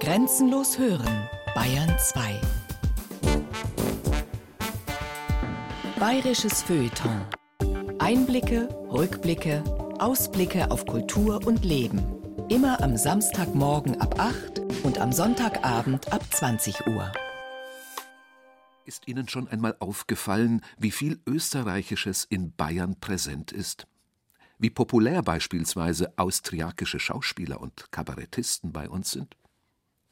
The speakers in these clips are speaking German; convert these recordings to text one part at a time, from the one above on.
Grenzenlos hören, Bayern 2. Bayerisches Feuilleton. Einblicke, Rückblicke, Ausblicke auf Kultur und Leben. Immer am Samstagmorgen ab 8 und am Sonntagabend ab 20 Uhr. Ist Ihnen schon einmal aufgefallen, wie viel Österreichisches in Bayern präsent ist? Wie populär beispielsweise austriakische Schauspieler und Kabarettisten bei uns sind?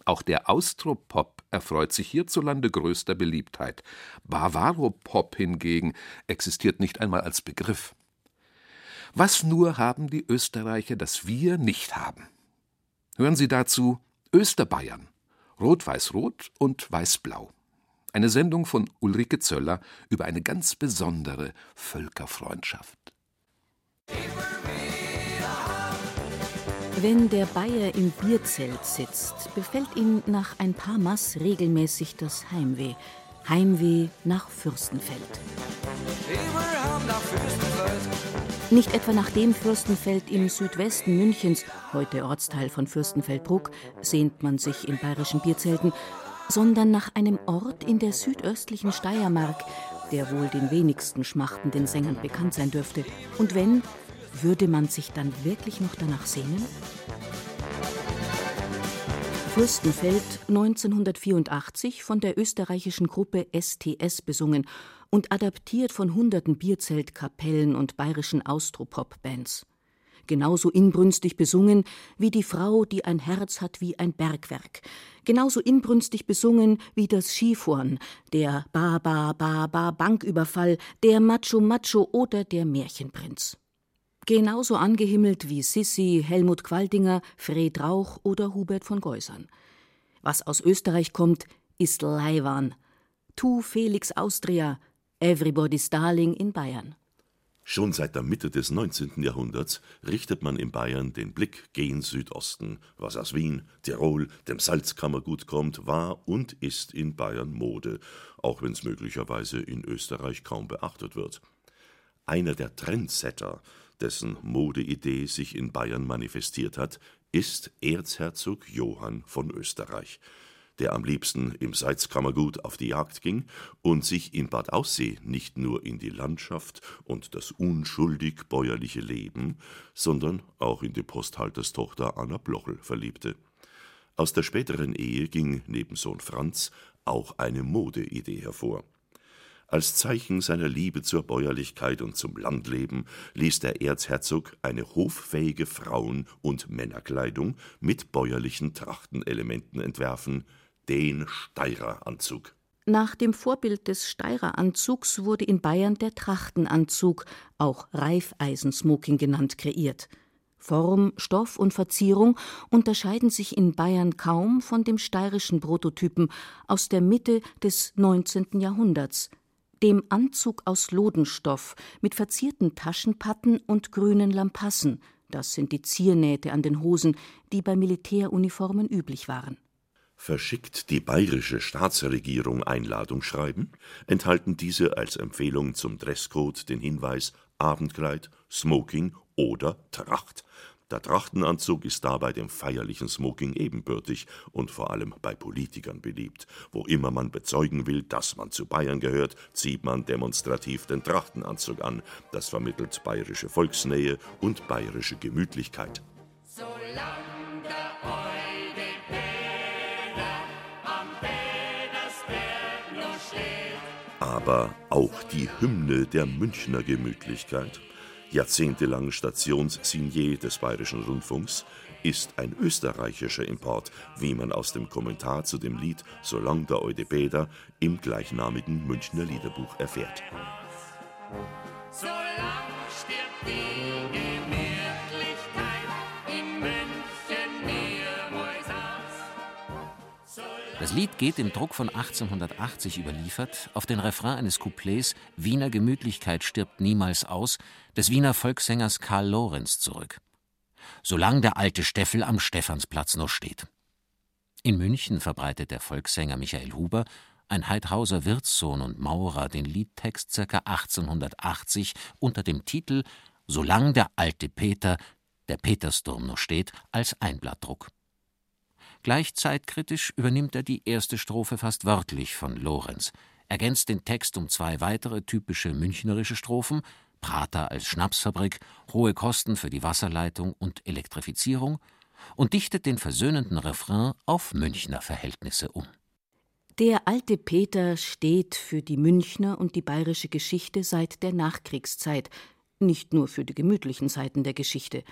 Auch der Austropop erfreut sich hierzulande größter Beliebtheit. Bavaropop hingegen existiert nicht einmal als Begriff. Was nur haben die Österreicher, das wir nicht haben? Hören Sie dazu Österbayern, Rot-Weiß-Rot und Weiß-Blau. Eine Sendung von Ulrike Zöller über eine ganz besondere Völkerfreundschaft. Wenn der Bayer im Bierzelt sitzt, befällt ihn nach ein paar Maß regelmäßig das Heimweh. Heimweh nach Fürstenfeld. Nicht etwa nach dem Fürstenfeld im Südwesten Münchens, heute Ortsteil von Fürstenfeldbruck, sehnt man sich in bayerischen Bierzelten, sondern nach einem Ort in der südöstlichen Steiermark, der wohl den wenigsten schmachtenden Sängern bekannt sein dürfte. Und wenn, würde man sich dann wirklich noch danach sehnen? Fürstenfeld 1984 von der österreichischen Gruppe STS besungen und adaptiert von hunderten Bierzeltkapellen und bayerischen Austropop-Bands. Genauso inbrünstig besungen wie die Frau, die ein Herz hat wie ein Bergwerk. Genauso inbrünstig besungen wie das Skifahren, der Ba-Ba-Ba-Ba-Banküberfall, der Macho-Macho oder der Märchenprinz. Genauso angehimmelt wie Sissi, Helmut Qualdinger, Fred Rauch oder Hubert von Geusern. Was aus Österreich kommt, ist Leiwan. Tu Felix Austria, Everybody's Darling in Bayern. Schon seit der Mitte des 19. Jahrhunderts richtet man in Bayern den Blick gen Südosten. Was aus Wien, Tirol, dem Salzkammergut kommt, war und ist in Bayern Mode, auch wenn es möglicherweise in Österreich kaum beachtet wird. Einer der Trendsetter dessen Modeidee sich in Bayern manifestiert hat, ist Erzherzog Johann von Österreich, der am liebsten im Salzkammergut auf die Jagd ging und sich in Bad Aussee nicht nur in die Landschaft und das unschuldig bäuerliche Leben, sondern auch in die Posthalterstochter Anna Blochel verliebte. Aus der späteren Ehe ging neben Sohn Franz auch eine Modeidee hervor als Zeichen seiner Liebe zur Bäuerlichkeit und zum Landleben ließ der Erzherzog eine hoffähige Frauen und Männerkleidung mit bäuerlichen Trachtenelementen entwerfen, den Steireranzug. Nach dem Vorbild des Steireranzugs wurde in Bayern der Trachtenanzug, auch Reifeisensmoking genannt, kreiert. Form, Stoff und Verzierung unterscheiden sich in Bayern kaum von dem steirischen Prototypen aus der Mitte des 19. Jahrhunderts, dem Anzug aus Lodenstoff mit verzierten Taschenpatten und grünen Lampassen, das sind die Ziernähte an den Hosen, die bei Militäruniformen üblich waren. Verschickt die bayerische Staatsregierung Einladungsschreiben, enthalten diese als Empfehlung zum Dresscode den Hinweis Abendkleid, Smoking oder Tracht, der Trachtenanzug ist dabei dem feierlichen Smoking ebenbürtig und vor allem bei Politikern beliebt. Wo immer man bezeugen will, dass man zu Bayern gehört, zieht man demonstrativ den Trachtenanzug an. Das vermittelt bayerische Volksnähe und bayerische Gemütlichkeit. Aber auch die Hymne der Münchner Gemütlichkeit jahrzehntelang Stationssignier des Bayerischen Rundfunks, ist ein österreichischer Import, wie man aus dem Kommentar zu dem Lied Solang der Eudebeder im gleichnamigen Münchner Liederbuch erfährt. Solang stirbt die Das Lied geht im Druck von 1880 überliefert auf den Refrain eines Couplets Wiener Gemütlichkeit stirbt niemals aus des Wiener Volkssängers Karl Lorenz zurück. Solang der alte Steffel am Stephansplatz noch steht. In München verbreitet der Volkssänger Michael Huber, ein Heidhauser Wirtssohn und Maurer, den Liedtext ca. 1880 unter dem Titel Solang der alte Peter, der Petersdom noch steht, als Einblattdruck. Gleichzeitkritisch übernimmt er die erste Strophe fast wörtlich von Lorenz, ergänzt den Text um zwei weitere typische münchnerische Strophen Prater als Schnapsfabrik, hohe Kosten für die Wasserleitung und Elektrifizierung und dichtet den versöhnenden Refrain auf Münchner Verhältnisse um. Der alte Peter steht für die Münchner und die bayerische Geschichte seit der Nachkriegszeit, nicht nur für die gemütlichen Seiten der Geschichte.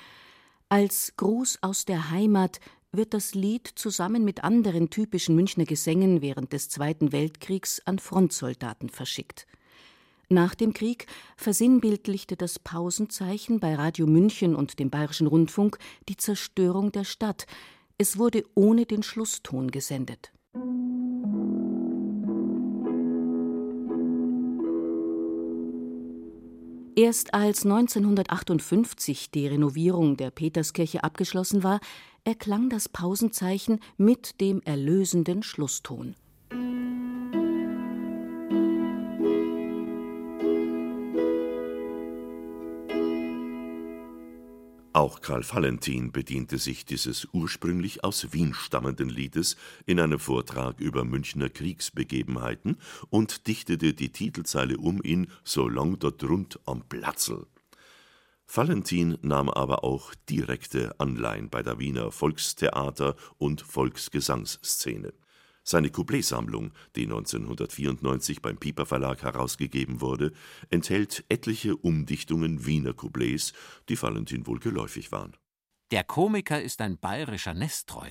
Als Gruß aus der Heimat wird das Lied zusammen mit anderen typischen Münchner Gesängen während des Zweiten Weltkriegs an Frontsoldaten verschickt. Nach dem Krieg versinnbildlichte das Pausenzeichen bei Radio München und dem Bayerischen Rundfunk die Zerstörung der Stadt. Es wurde ohne den Schlusston gesendet. Erst als 1958 die Renovierung der Peterskirche abgeschlossen war, erklang das Pausenzeichen mit dem erlösenden Schlusston. Auch Karl Valentin bediente sich dieses ursprünglich aus Wien stammenden Liedes in einem Vortrag über Münchner Kriegsbegebenheiten und dichtete die Titelzeile um in So lang dort rund am Platzl. Valentin nahm aber auch direkte Anleihen bei der Wiener Volkstheater und Volksgesangsszene seine Coupletsammlung, die 1994 beim Piper Verlag herausgegeben wurde, enthält etliche Umdichtungen Wiener Couplets, die Valentin wohl geläufig waren. Der Komiker ist ein bayerischer Nestreu,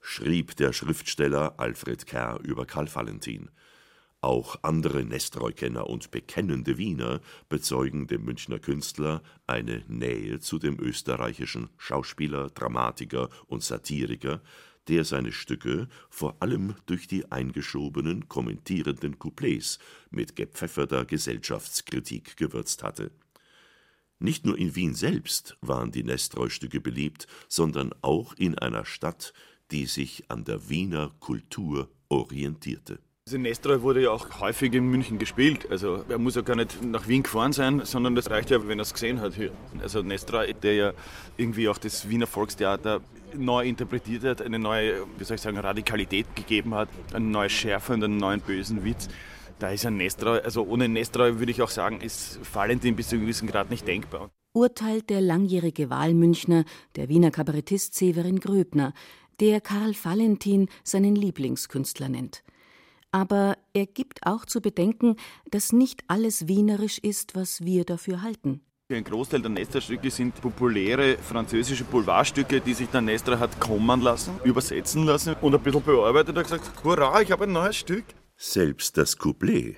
schrieb der Schriftsteller Alfred Kerr über Karl Valentin. Auch andere Nestreu-Kenner und bekennende Wiener bezeugen dem Münchner Künstler eine Nähe zu dem österreichischen Schauspieler, Dramatiker und Satiriker, der seine Stücke vor allem durch die eingeschobenen, kommentierenden Couplets mit gepfefferter Gesellschaftskritik gewürzt hatte. Nicht nur in Wien selbst waren die Nestroy-Stücke beliebt, sondern auch in einer Stadt, die sich an der Wiener Kultur orientierte Nestroy wurde ja auch häufig in München gespielt. Also er muss ja gar nicht nach Wien gefahren sein, sondern das reicht ja, wenn er es gesehen hat hier. Also Nestroy, der ja irgendwie auch das Wiener Volkstheater neu interpretiert hat, eine neue, wie soll ich sagen, Radikalität gegeben hat, eine neue Schärfe und einen neuen bösen Witz. Da ist ein Nestroy, also ohne Nestroy würde ich auch sagen, ist Valentin bis zu einem gewissen Grad nicht denkbar. Urteilt der langjährige Wahlmünchner, der Wiener Kabarettist Severin Gröbner, der Karl Valentin seinen Lieblingskünstler nennt aber er gibt auch zu bedenken, dass nicht alles wienerisch ist, was wir dafür halten. Ein Großteil der Nestor-Stücke sind populäre französische Boulevardstücke, die sich der Nestor hat kommen lassen, übersetzen lassen und ein bisschen bearbeitet und gesagt, hurra, ich habe ein neues Stück. Selbst das Couplet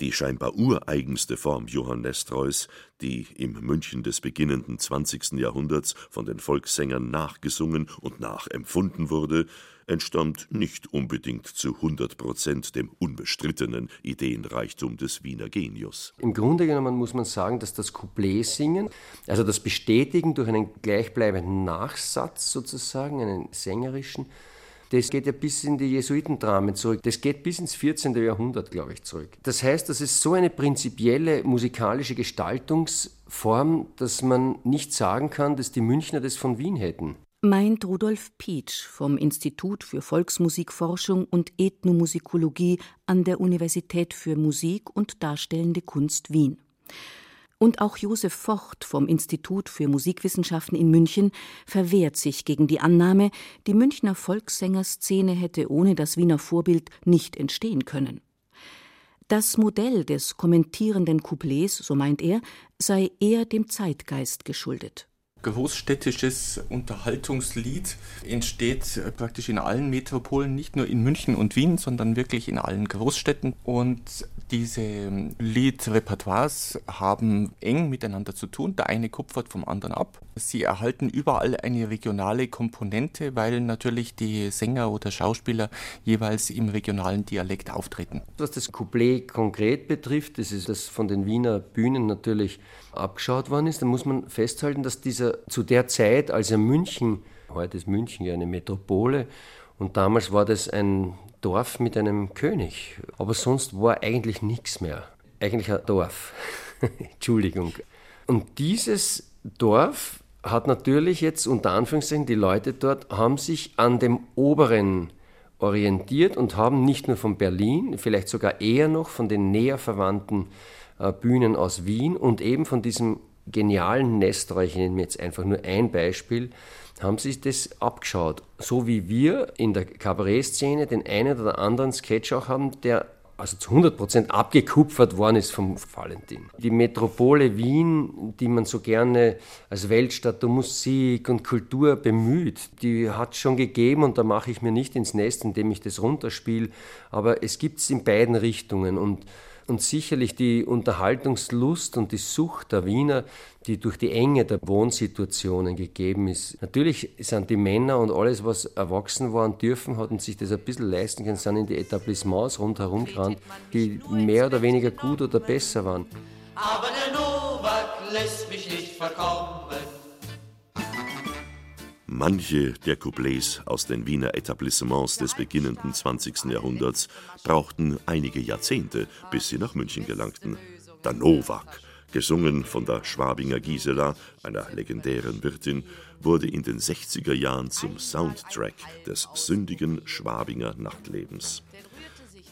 die scheinbar ureigenste Form Johann Nestreus, die im München des beginnenden 20. Jahrhunderts von den Volkssängern nachgesungen und nachempfunden wurde, entstammt nicht unbedingt zu 100 Prozent dem unbestrittenen Ideenreichtum des Wiener Genius. Im Grunde genommen muss man sagen, dass das Couplet-Singen, also das Bestätigen durch einen gleichbleibenden Nachsatz sozusagen, einen sängerischen, das geht ja bis in die Jesuitendramen zurück. Das geht bis ins 14. Jahrhundert, glaube ich, zurück. Das heißt, das ist so eine prinzipielle musikalische Gestaltungsform, dass man nicht sagen kann, dass die Münchner das von Wien hätten. Meint Rudolf Pietsch vom Institut für Volksmusikforschung und Ethnomusikologie an der Universität für Musik und Darstellende Kunst Wien. Und auch Josef Vocht vom Institut für Musikwissenschaften in München verwehrt sich gegen die Annahme, die Münchner Volkssängerszene hätte ohne das Wiener Vorbild nicht entstehen können. Das Modell des kommentierenden Couplets, so meint er, sei eher dem Zeitgeist geschuldet großstädtisches Unterhaltungslied entsteht praktisch in allen Metropolen, nicht nur in München und Wien, sondern wirklich in allen Großstädten. Und diese Liedrepertoires haben eng miteinander zu tun. Der eine kupfert vom anderen ab. Sie erhalten überall eine regionale Komponente, weil natürlich die Sänger oder Schauspieler jeweils im regionalen Dialekt auftreten. Was das Couplet konkret betrifft, das ist das von den Wiener Bühnen natürlich abgeschaut worden ist, dann muss man festhalten, dass dieser zu der Zeit, als er München, heute ist München ja eine Metropole, und damals war das ein Dorf mit einem König. Aber sonst war eigentlich nichts mehr. Eigentlich ein Dorf. Entschuldigung. Und dieses Dorf hat natürlich jetzt unter Anführungszeichen die Leute dort haben sich an dem oberen orientiert und haben nicht nur von Berlin, vielleicht sogar eher noch von den näher verwandten äh, Bühnen aus Wien und eben von diesem genialen Nestor, ich nenne jetzt einfach nur ein Beispiel, haben sich das abgeschaut. So wie wir in der Kabarettszene den einen oder anderen Sketch auch haben, der also zu 100% abgekupfert worden ist vom Valentin. Die Metropole Wien, die man so gerne als Weltstadt der Musik und Kultur bemüht, die hat es schon gegeben und da mache ich mir nicht ins Nest, indem ich das runterspiele, aber es gibt es in beiden Richtungen und und sicherlich die Unterhaltungslust und die Sucht der Wiener, die durch die Enge der Wohnsituationen gegeben ist. Natürlich sind die Männer und alles, was erwachsen waren dürfen, hatten sich das ein bisschen leisten können, sind in die Etablissements rundherum gerannt, die mehr oder weniger gut oder besser waren. Aber der Novak lässt mich nicht verkommen. Manche der Couplets aus den Wiener Etablissements des beginnenden 20. Jahrhunderts brauchten einige Jahrzehnte, bis sie nach München gelangten. Der Nowak, gesungen von der Schwabinger Gisela, einer legendären Wirtin, wurde in den 60er Jahren zum Soundtrack des sündigen Schwabinger Nachtlebens.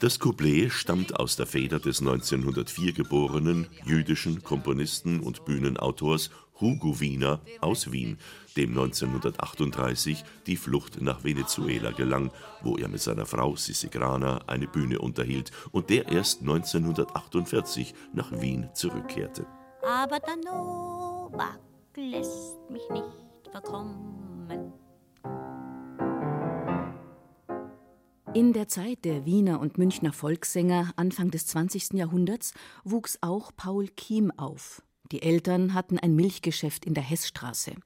Das Couplet stammt aus der Feder des 1904 geborenen jüdischen Komponisten und Bühnenautors Hugo Wiener aus Wien, dem 1938 die Flucht nach Venezuela gelang, wo er mit seiner Frau Sissi Grana eine Bühne unterhielt und der erst 1948 nach Wien zurückkehrte. Aber der Novak lässt mich nicht verkommen. In der Zeit der Wiener und Münchner Volkssänger Anfang des 20. Jahrhunderts wuchs auch Paul Kiem auf. Die Eltern hatten ein Milchgeschäft in der Hessstraße.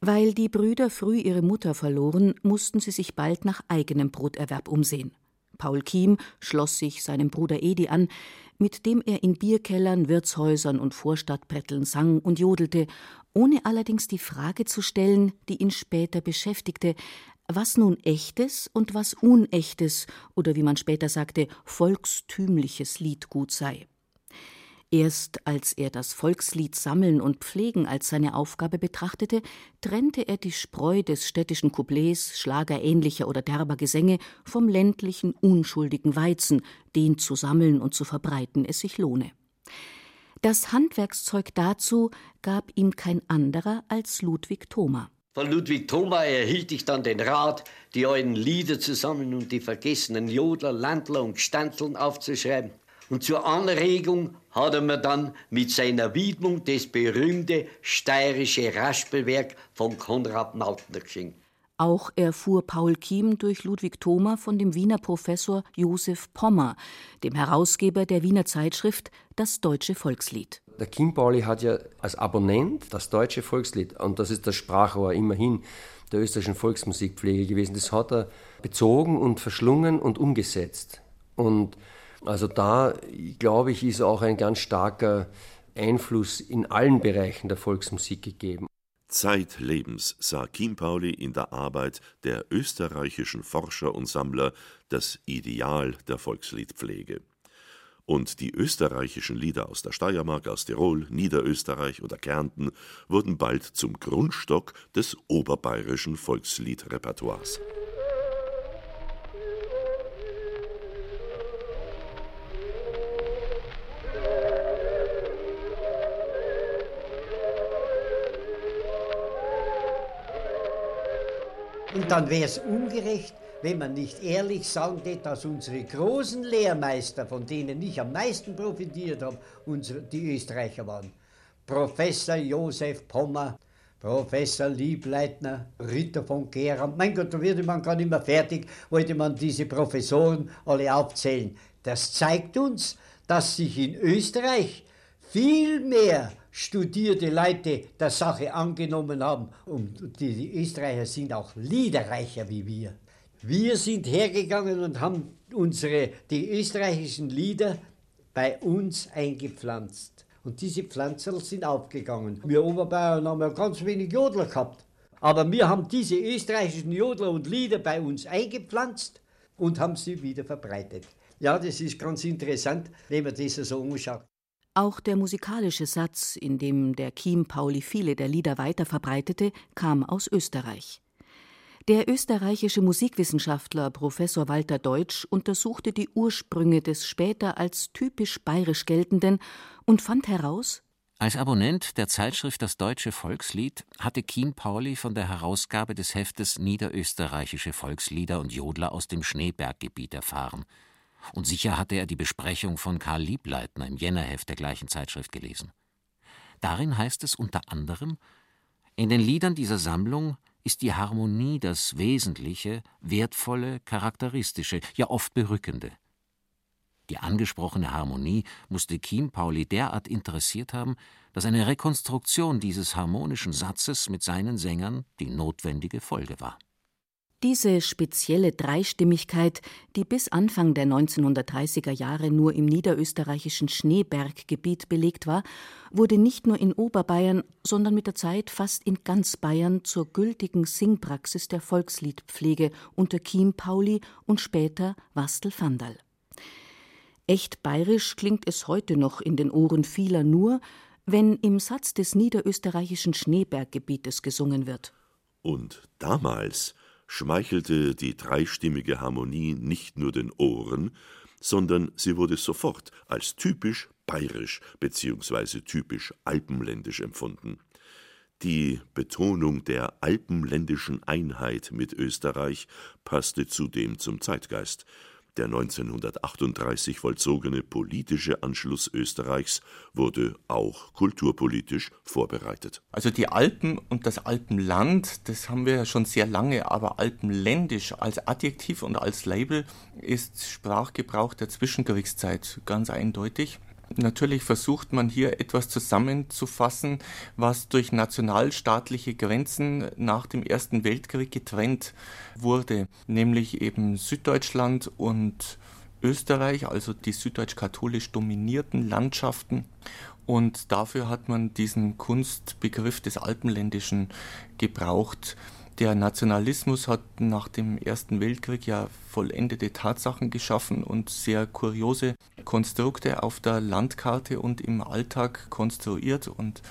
Weil die Brüder früh ihre Mutter verloren, mussten sie sich bald nach eigenem Broterwerb umsehen. Paul Kiem schloss sich seinem Bruder Edi an, mit dem er in Bierkellern, Wirtshäusern und Vorstadtbretteln sang und jodelte, ohne allerdings die Frage zu stellen, die ihn später beschäftigte, was nun echtes und was unechtes oder wie man später sagte, volkstümliches Liedgut sei. Erst als er das Volkslied Sammeln und Pflegen als seine Aufgabe betrachtete, trennte er die Spreu des städtischen Couplets, schlagerähnlicher oder derber Gesänge vom ländlichen, unschuldigen Weizen, den zu sammeln und zu verbreiten es sich lohne. Das Handwerkszeug dazu gab ihm kein anderer als Ludwig Thoma. Von Ludwig Thoma erhielt ich dann den Rat, die alten Lieder zu sammeln und die vergessenen Jodler, Landler und Stanzeln aufzuschreiben. Und zur Anregung hat er mir dann mit seiner Widmung das berühmte steirische Raspelwerk von Konrad Mautner geschenkt. Auch erfuhr Paul Kiem durch Ludwig Thoma von dem Wiener Professor Josef Pommer, dem Herausgeber der Wiener Zeitschrift Das Deutsche Volkslied. Der Kim Pauli hat ja als Abonnent das Deutsche Volkslied, und das ist das Sprachrohr immerhin der österreichischen Volksmusikpflege gewesen, das hat er bezogen und verschlungen und umgesetzt. Und also da, glaube ich, ist auch ein ganz starker Einfluss in allen Bereichen der Volksmusik gegeben. Zeitlebens sah Kim Pauli in der Arbeit der österreichischen Forscher und Sammler das Ideal der Volksliedpflege. Und die österreichischen Lieder aus der Steiermark, aus Tirol, Niederösterreich oder Kärnten wurden bald zum Grundstock des oberbayerischen Volksliedrepertoires. Und dann wäre es ungerecht, wenn man nicht ehrlich sagen würde, dass unsere großen Lehrmeister, von denen ich am meisten profitiert habe, unsere, die Österreicher waren. Professor Josef Pommer, Professor Liebleitner, Ritter von Gera. Mein Gott, da würde man gar nicht mehr fertig, wollte man diese Professoren alle aufzählen. Das zeigt uns, dass sich in Österreich viel mehr studierte Leute der Sache angenommen haben. Und die Österreicher sind auch liederreicher wie wir. Wir sind hergegangen und haben unsere, die österreichischen Lieder bei uns eingepflanzt. Und diese Pflanzerl sind aufgegangen. Wir Oberbayern haben ja ganz wenig Jodler gehabt. Aber wir haben diese österreichischen Jodler und Lieder bei uns eingepflanzt und haben sie wieder verbreitet. Ja, das ist ganz interessant, wenn man das so anschaut. Auch der musikalische Satz, in dem der Chiem-Pauli viele der Lieder weiterverbreitete, kam aus Österreich. Der österreichische Musikwissenschaftler Professor Walter Deutsch untersuchte die Ursprünge des später als typisch bayerisch geltenden und fand heraus, als Abonnent der Zeitschrift Das Deutsche Volkslied hatte Chiem Pauli von der Herausgabe des Heftes Niederösterreichische Volkslieder und Jodler aus dem Schneeberggebiet erfahren und sicher hatte er die Besprechung von Karl Liebleitner im Jännerheft der gleichen Zeitschrift gelesen. Darin heißt es unter anderem: In den Liedern dieser Sammlung ist die Harmonie das Wesentliche, Wertvolle, Charakteristische, ja oft Berückende. Die angesprochene Harmonie musste Chiem Pauli derart interessiert haben, dass eine Rekonstruktion dieses harmonischen Satzes mit seinen Sängern die notwendige Folge war diese spezielle Dreistimmigkeit, die bis Anfang der 1930er Jahre nur im niederösterreichischen Schneeberggebiet belegt war, wurde nicht nur in Oberbayern, sondern mit der Zeit fast in ganz Bayern zur gültigen Singpraxis der Volksliedpflege unter Chiem Pauli und später Wastel Vandal. Echt bayerisch klingt es heute noch in den Ohren vieler nur, wenn im Satz des niederösterreichischen Schneeberggebietes gesungen wird. Und damals schmeichelte die dreistimmige Harmonie nicht nur den Ohren, sondern sie wurde sofort als typisch bayerisch bzw. typisch alpenländisch empfunden. Die Betonung der alpenländischen Einheit mit Österreich passte zudem zum Zeitgeist. Der 1938 vollzogene politische Anschluss Österreichs wurde auch kulturpolitisch vorbereitet. Also die Alpen und das Alpenland, das haben wir ja schon sehr lange, aber alpenländisch als Adjektiv und als Label ist Sprachgebrauch der Zwischenkriegszeit ganz eindeutig. Natürlich versucht man hier etwas zusammenzufassen, was durch nationalstaatliche Grenzen nach dem Ersten Weltkrieg getrennt wurde, nämlich eben Süddeutschland und Österreich, also die süddeutsch-katholisch dominierten Landschaften. Und dafür hat man diesen Kunstbegriff des Alpenländischen gebraucht. Der Nationalismus hat nach dem Ersten Weltkrieg ja vollendete Tatsachen geschaffen und sehr kuriose Konstrukte auf der Landkarte und im Alltag konstruiert und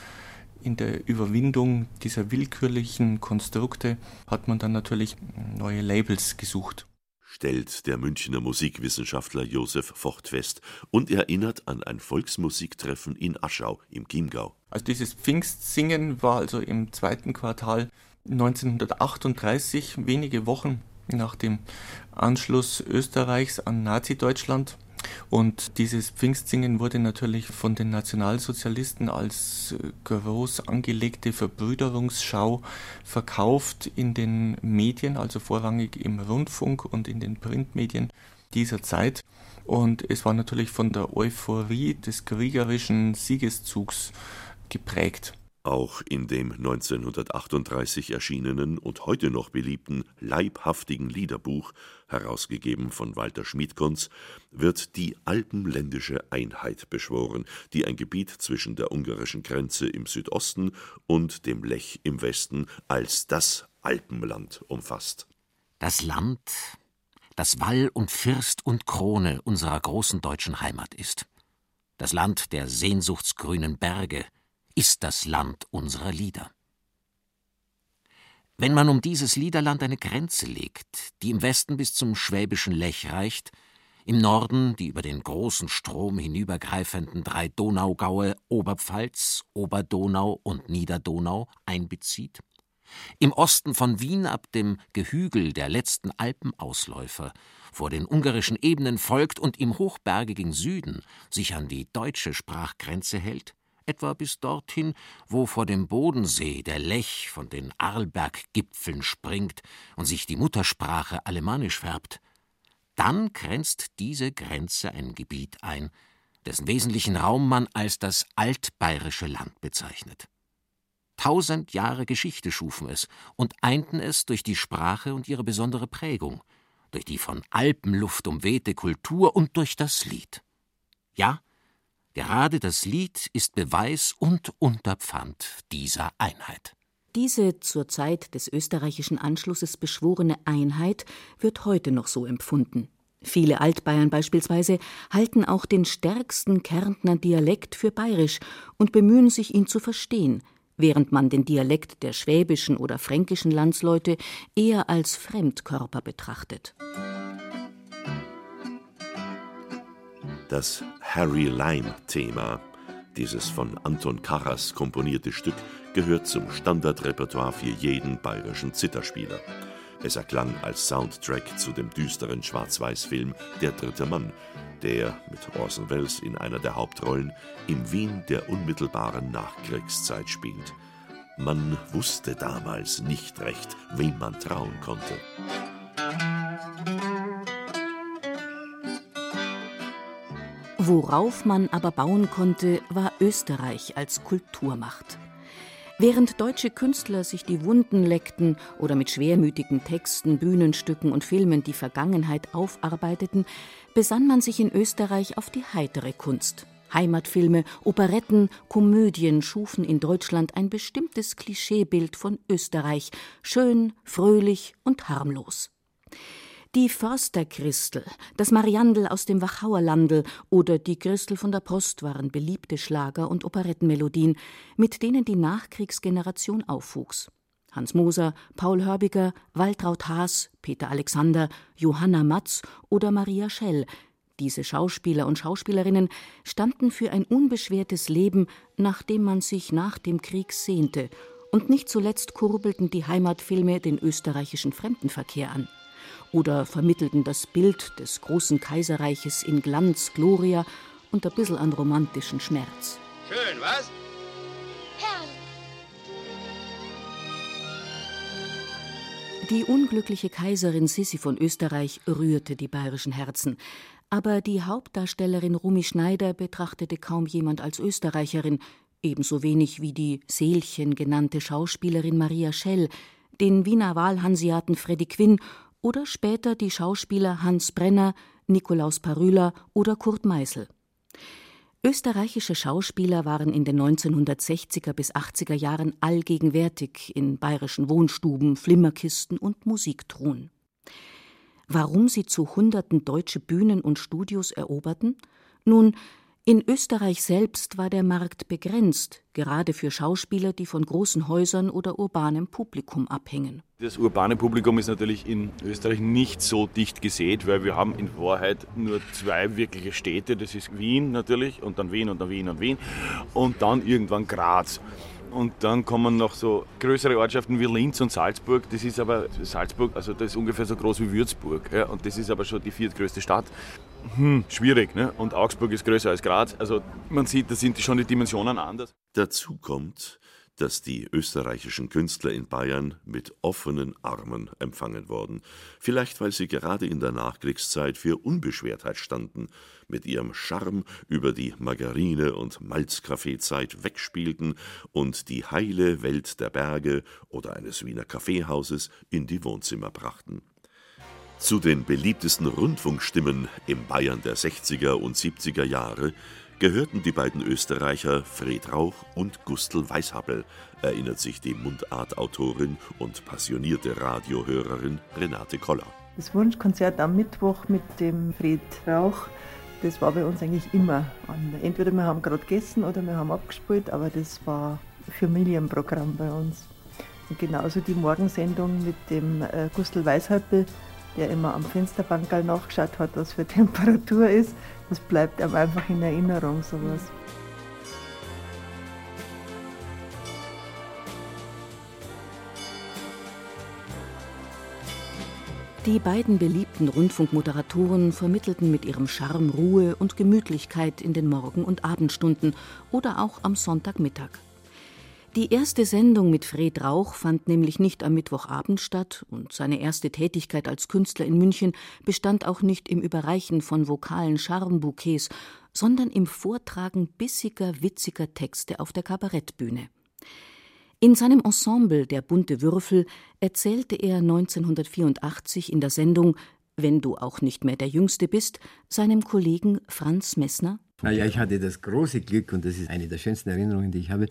in der Überwindung dieser willkürlichen Konstrukte hat man dann natürlich neue Labels gesucht stellt der Münchner Musikwissenschaftler Josef Vocht fest und erinnert an ein Volksmusiktreffen in Aschau im Chiemgau. Also dieses Pfingstsingen war also im zweiten Quartal 1938, wenige Wochen nach dem Anschluss Österreichs an Nazi-Deutschland. Und dieses Pfingstsingen wurde natürlich von den Nationalsozialisten als groß angelegte Verbrüderungsschau verkauft in den Medien, also vorrangig im Rundfunk und in den Printmedien dieser Zeit. Und es war natürlich von der Euphorie des kriegerischen Siegeszugs geprägt. Auch in dem 1938 erschienenen und heute noch beliebten Leibhaftigen Liederbuch, herausgegeben von Walter Schmidkonz, wird die alpenländische Einheit beschworen, die ein Gebiet zwischen der ungarischen Grenze im Südosten und dem Lech im Westen als das Alpenland umfasst. Das Land, das Wall und First und Krone unserer großen deutschen Heimat ist. Das Land der sehnsuchtsgrünen Berge, ist das Land unserer Lieder. Wenn man um dieses Liederland eine Grenze legt, die im Westen bis zum schwäbischen Lech reicht, im Norden die über den großen Strom hinübergreifenden drei Donaugaue Oberpfalz, Oberdonau und Niederdonau einbezieht, im Osten von Wien ab dem Gehügel der letzten Alpenausläufer vor den ungarischen Ebenen folgt und im hochbergigen Süden sich an die deutsche Sprachgrenze hält, etwa bis dorthin, wo vor dem Bodensee der Lech von den Arlberggipfeln springt und sich die Muttersprache alemannisch färbt, dann grenzt diese Grenze ein Gebiet ein, dessen wesentlichen Raum man als das altbayerische Land bezeichnet. Tausend Jahre Geschichte schufen es und einten es durch die Sprache und ihre besondere Prägung, durch die von Alpenluft umwehte Kultur und durch das Lied. Ja, Gerade das Lied ist Beweis und Unterpfand dieser Einheit. Diese zur Zeit des österreichischen Anschlusses beschworene Einheit wird heute noch so empfunden. Viele Altbayern beispielsweise halten auch den stärksten Kärntner Dialekt für bayerisch und bemühen sich, ihn zu verstehen, während man den Dialekt der schwäbischen oder fränkischen Landsleute eher als Fremdkörper betrachtet. Das Harry Lime-Thema, dieses von Anton Karas komponierte Stück, gehört zum Standardrepertoire für jeden bayerischen Zitterspieler. Es erklang als Soundtrack zu dem düsteren Schwarz-Weiß-Film Der dritte Mann, der mit Orson Welles in einer der Hauptrollen im Wien der unmittelbaren Nachkriegszeit spielt. Man wusste damals nicht recht, wem man trauen konnte. Worauf man aber bauen konnte, war Österreich als Kulturmacht. Während deutsche Künstler sich die Wunden leckten oder mit schwermütigen Texten, Bühnenstücken und Filmen die Vergangenheit aufarbeiteten, besann man sich in Österreich auf die heitere Kunst. Heimatfilme, Operetten, Komödien schufen in Deutschland ein bestimmtes Klischeebild von Österreich, schön, fröhlich und harmlos. Die Försterchristel, das Mariandel aus dem Wachauerlandel oder die Christel von der Post waren beliebte Schlager- und Operettenmelodien, mit denen die Nachkriegsgeneration aufwuchs. Hans Moser, Paul Hörbiger, Waltraud Haas, Peter Alexander, Johanna Matz oder Maria Schell. Diese Schauspieler und Schauspielerinnen standen für ein unbeschwertes Leben, nach dem man sich nach dem Krieg sehnte. Und nicht zuletzt kurbelten die Heimatfilme den österreichischen Fremdenverkehr an oder vermittelten das Bild des großen Kaiserreiches in Glanz, Gloria und ein bisschen an romantischen Schmerz. Schön, was? Herrlich. Die unglückliche Kaiserin Sissi von Österreich rührte die bayerischen Herzen. Aber die Hauptdarstellerin Rumi Schneider betrachtete kaum jemand als Österreicherin, ebenso wenig wie die Seelchen genannte Schauspielerin Maria Schell, den Wiener Wahlhanseaten Freddy Quinn oder später die Schauspieler Hans Brenner, Nikolaus Parüler oder Kurt Meisel. Österreichische Schauspieler waren in den 1960er bis 80er Jahren allgegenwärtig in bayerischen Wohnstuben, Flimmerkisten und Musiktruhen. Warum sie zu Hunderten deutsche Bühnen und Studios eroberten? Nun, in Österreich selbst war der Markt begrenzt, gerade für Schauspieler, die von großen Häusern oder urbanem Publikum abhängen. Das urbane Publikum ist natürlich in Österreich nicht so dicht gesät, weil wir haben in Wahrheit nur zwei wirkliche Städte. Das ist Wien natürlich und dann Wien und dann Wien und Wien und dann irgendwann Graz. Und dann kommen noch so größere Ortschaften wie Linz und Salzburg. Das ist aber Salzburg, also das ist ungefähr so groß wie Würzburg. Ja, und das ist aber schon die viertgrößte Stadt hm, schwierig. Ne? Und Augsburg ist größer als Graz. Also man sieht, da sind schon die Dimensionen anders. Dazu kommt, dass die österreichischen Künstler in Bayern mit offenen Armen empfangen wurden. Vielleicht, weil sie gerade in der Nachkriegszeit für Unbeschwertheit standen, mit ihrem Charme über die Margarine- und Malzkaffeezeit wegspielten und die heile Welt der Berge oder eines Wiener Kaffeehauses in die Wohnzimmer brachten. Zu den beliebtesten Rundfunkstimmen im Bayern der 60er und 70er Jahre gehörten die beiden Österreicher Fred Rauch und Gustl Weishappel, erinnert sich die Mundartautorin und passionierte Radiohörerin Renate Koller. Das Wunschkonzert am Mittwoch mit dem Fred Rauch, das war bei uns eigentlich immer. Entweder wir haben gerade gegessen oder wir haben abgespielt, aber das war Familienprogramm bei uns. Und genauso die Morgensendung mit dem äh, Gustl Weishappel, der immer am Fensterbankerl nachgeschaut hat, was für Temperatur ist. Das bleibt einem einfach in Erinnerung, sowas. Die beiden beliebten Rundfunkmoderatoren vermittelten mit ihrem Charme Ruhe und Gemütlichkeit in den Morgen- und Abendstunden oder auch am Sonntagmittag. Die erste Sendung mit Fred Rauch fand nämlich nicht am Mittwochabend statt und seine erste Tätigkeit als Künstler in München bestand auch nicht im Überreichen von vokalen Charmbouquets, sondern im Vortragen bissiger, witziger Texte auf der Kabarettbühne. In seinem Ensemble Der bunte Würfel erzählte er 1984 in der Sendung Wenn du auch nicht mehr der Jüngste bist, seinem Kollegen Franz Messner. Naja, ich hatte das große Glück, und das ist eine der schönsten Erinnerungen, die ich habe,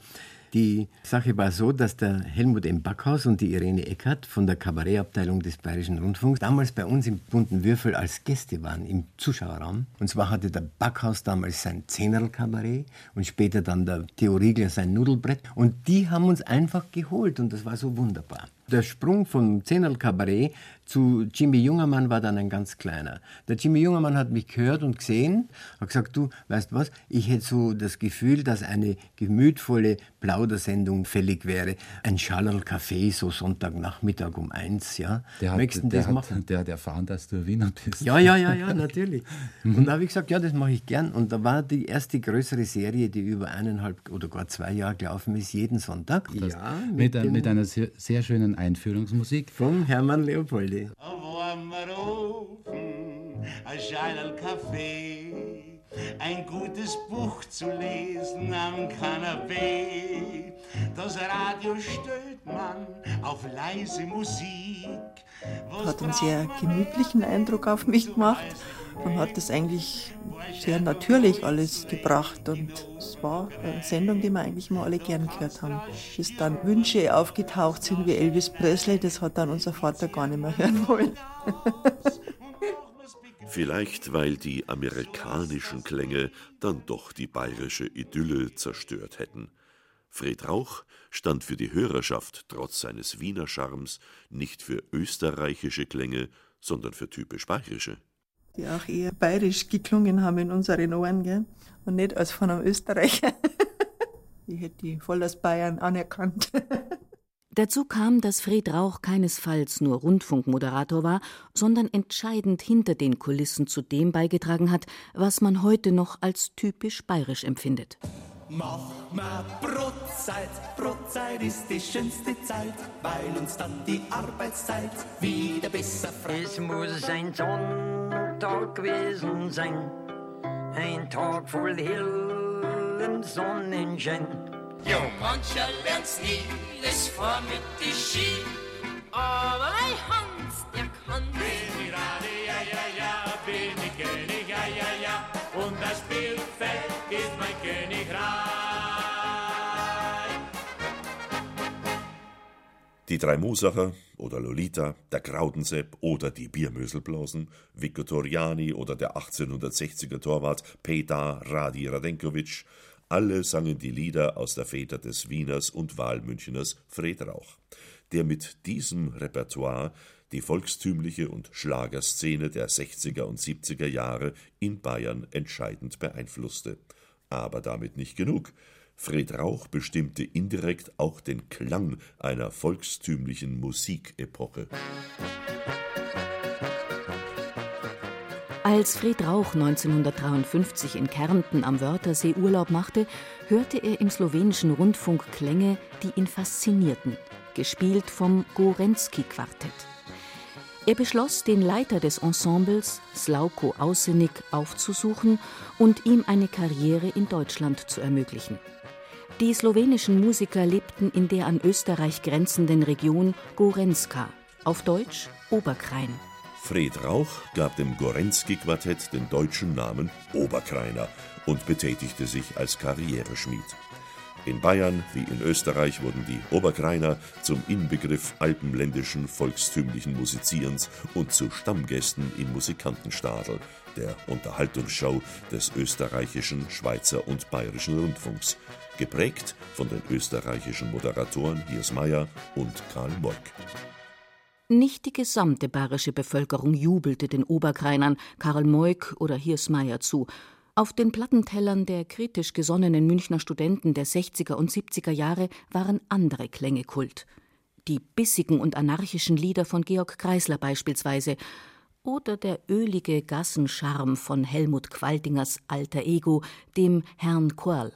Die Sache war so, dass der Helmut M. Backhaus und die Irene Eckert von der Kabarettabteilung des Bayerischen Rundfunks damals bei uns im bunten Würfel als Gäste waren im Zuschauerraum. Und zwar hatte der Backhaus damals sein Zehnerl-Kabarett und später dann der Theo Riegler sein Nudelbrett. Und die haben uns einfach geholt und das war so wunderbar. Der Sprung vom Zehnerl Kabarett zu Jimmy Jungermann war dann ein ganz kleiner. Der Jimmy Jungermann hat mich gehört und gesehen, hat gesagt, du, weißt was, ich hätte so das Gefühl, dass eine gemütvolle Plaudersendung fällig wäre. Ein Schallerl Café, so Sonntagnachmittag um eins, ja. Der hat, Möchtest du der, das hat, machen? der hat erfahren, dass du Wiener bist. Ja, ja, ja, ja, natürlich. Und da habe ich gesagt, ja, das mache ich gern. Und da war die erste größere Serie, die über eineinhalb oder gar zwei Jahre gelaufen ist, jeden Sonntag. Ja, mit, ein, mit einer sehr, sehr schönen Einführungsmusik. Von Hermann Leopoldi. Wollen wir rufen, ein Kaffee, ein gutes Buch zu lesen am Kanapee. Das Radio stellt man auf leise Musik. Hat einen sehr gemütlichen Eindruck auf mich gemacht und hat das eigentlich sehr natürlich alles gebracht. Und es war eine Sendung, die wir eigentlich mal alle gern gehört haben. Bis dann Wünsche aufgetaucht sind wie Elvis Presley, das hat dann unser Vater gar nicht mehr hören wollen. Vielleicht, weil die amerikanischen Klänge dann doch die bayerische Idylle zerstört hätten. Fred Rauch stand für die Hörerschaft trotz seines Wiener Charmes nicht für österreichische Klänge, sondern für typisch bayerische. Die auch eher bayerisch geklungen haben in unseren Ohren, gell? Und nicht als von einem Österreicher. ich hätte die voll aus Bayern anerkannt. Dazu kam, dass Fred Rauch keinesfalls nur Rundfunkmoderator war, sondern entscheidend hinter den Kulissen zu dem beigetragen hat, was man heute noch als typisch bayerisch empfindet. Mach mal Brotzeit, Brotzeit ist die schönste Zeit, weil uns dann die Arbeitszeit wieder besser freut. Es muss ein Sonntag gewesen sein, ein Tag voll hellem Sonnenschein. Jo, mancher lernt's nie, das fahr mit die Ski. Aber mein Hans, der Die drei Mosacher oder Lolita, der Krautensepp oder die Biermöselblasen, Viktoriani oder der 1860er Torwart Petar Radi Radenkovic, alle sangen die Lieder aus der Väter des Wieners und Wahlmüncheners Fred Rauch, der mit diesem Repertoire die volkstümliche und Schlagerszene der 60er und 70er Jahre in Bayern entscheidend beeinflusste. Aber damit nicht genug. Fred Rauch bestimmte indirekt auch den Klang einer volkstümlichen Musikepoche. Als Fred Rauch 1953 in Kärnten am Wörthersee Urlaub machte, hörte er im slowenischen Rundfunk Klänge, die ihn faszinierten, gespielt vom Gorenski-Quartett. Er beschloss, den Leiter des Ensembles, Slauko Ausenik, aufzusuchen und ihm eine Karriere in Deutschland zu ermöglichen. Die slowenischen Musiker lebten in der an Österreich grenzenden Region Gorenska, auf Deutsch Oberkrain. Fred Rauch gab dem Gorenski-Quartett den deutschen Namen Oberkreiner und betätigte sich als Karriereschmied. In Bayern wie in Österreich wurden die Oberkreiner zum Inbegriff alpenländischen volkstümlichen Musizierens und zu Stammgästen im Musikantenstadel, der Unterhaltungsshow des österreichischen, Schweizer und bayerischen Rundfunks, geprägt von den österreichischen Moderatoren Hiers Meyer und Karl Moik. Nicht die gesamte bayerische Bevölkerung jubelte den Oberkreinern, Karl Moik oder Hirsmeier zu. Auf den Plattentellern der kritisch gesonnenen Münchner Studenten der 60er und 70er Jahre waren andere Klänge Kult. Die bissigen und anarchischen Lieder von Georg Kreisler beispielsweise oder der ölige Gassencharme von Helmut Qualtingers alter Ego, dem Herrn Quirl.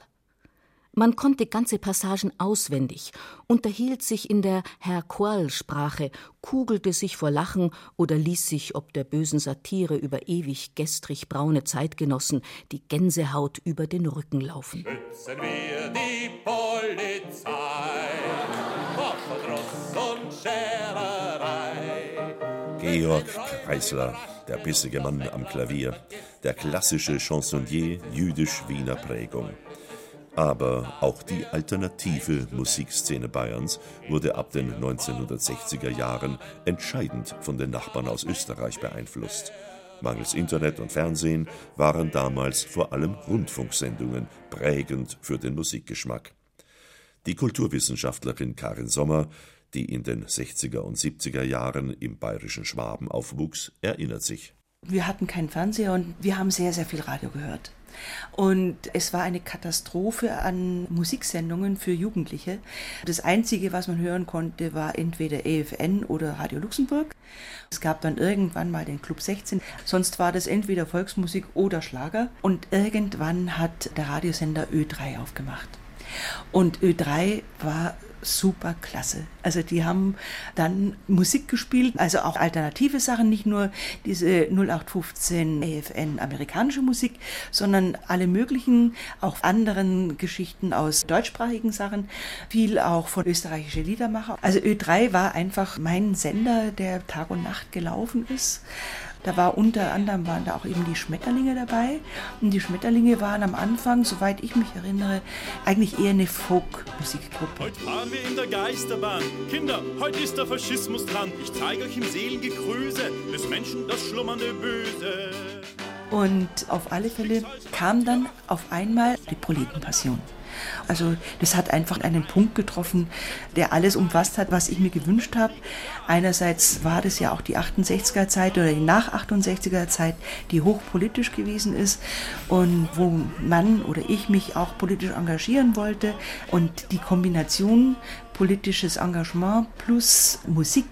Man konnte ganze Passagen auswendig, unterhielt sich in der Herr Quirl-Sprache, kugelte sich vor Lachen oder ließ sich ob der bösen Satire über ewig gestrig braune Zeitgenossen die Gänsehaut über den Rücken laufen. Schützen wir die Polizei vor Verdruss und Schererei. Georg Kreisler, der bissige Mann am Klavier, der klassische Chansonnier jüdisch-Wiener Prägung. Aber auch die alternative Musikszene Bayerns wurde ab den 1960er Jahren entscheidend von den Nachbarn aus Österreich beeinflusst. Mangels Internet und Fernsehen waren damals vor allem Rundfunksendungen prägend für den Musikgeschmack. Die Kulturwissenschaftlerin Karin Sommer, die in den 60er und 70er Jahren im bayerischen Schwaben aufwuchs, erinnert sich. Wir hatten keinen Fernseher und wir haben sehr, sehr viel Radio gehört. Und es war eine Katastrophe an Musiksendungen für Jugendliche. Das Einzige, was man hören konnte, war entweder EFN oder Radio Luxemburg. Es gab dann irgendwann mal den Club 16. Sonst war das entweder Volksmusik oder Schlager. Und irgendwann hat der Radiosender Ö3 aufgemacht. Und Ö3 war super klasse. Also die haben dann Musik gespielt, also auch alternative Sachen, nicht nur diese 0815 AFN amerikanische Musik, sondern alle möglichen, auch anderen Geschichten aus deutschsprachigen Sachen, viel auch von österreichische Liedermacher. Also Ö3 war einfach mein Sender, der Tag und Nacht gelaufen ist. Da war unter anderem waren da auch eben die Schmetterlinge dabei. Und die Schmetterlinge waren am Anfang, soweit ich mich erinnere, eigentlich eher eine Folk-Musikgruppe. Heute fahren wir in der Geisterbahn. Kinder, heute ist der Faschismus dran. Ich zeige euch im Seelengegrüße des Menschen das schlummernde Böse. Und auf alle Fälle kam dann auf einmal die Proletenpassion. Also das hat einfach einen Punkt getroffen, der alles umfasst hat, was ich mir gewünscht habe. Einerseits war das ja auch die 68er Zeit oder die nach 68er Zeit, die hochpolitisch gewesen ist und wo man oder ich mich auch politisch engagieren wollte und die Kombination politisches Engagement plus Musik,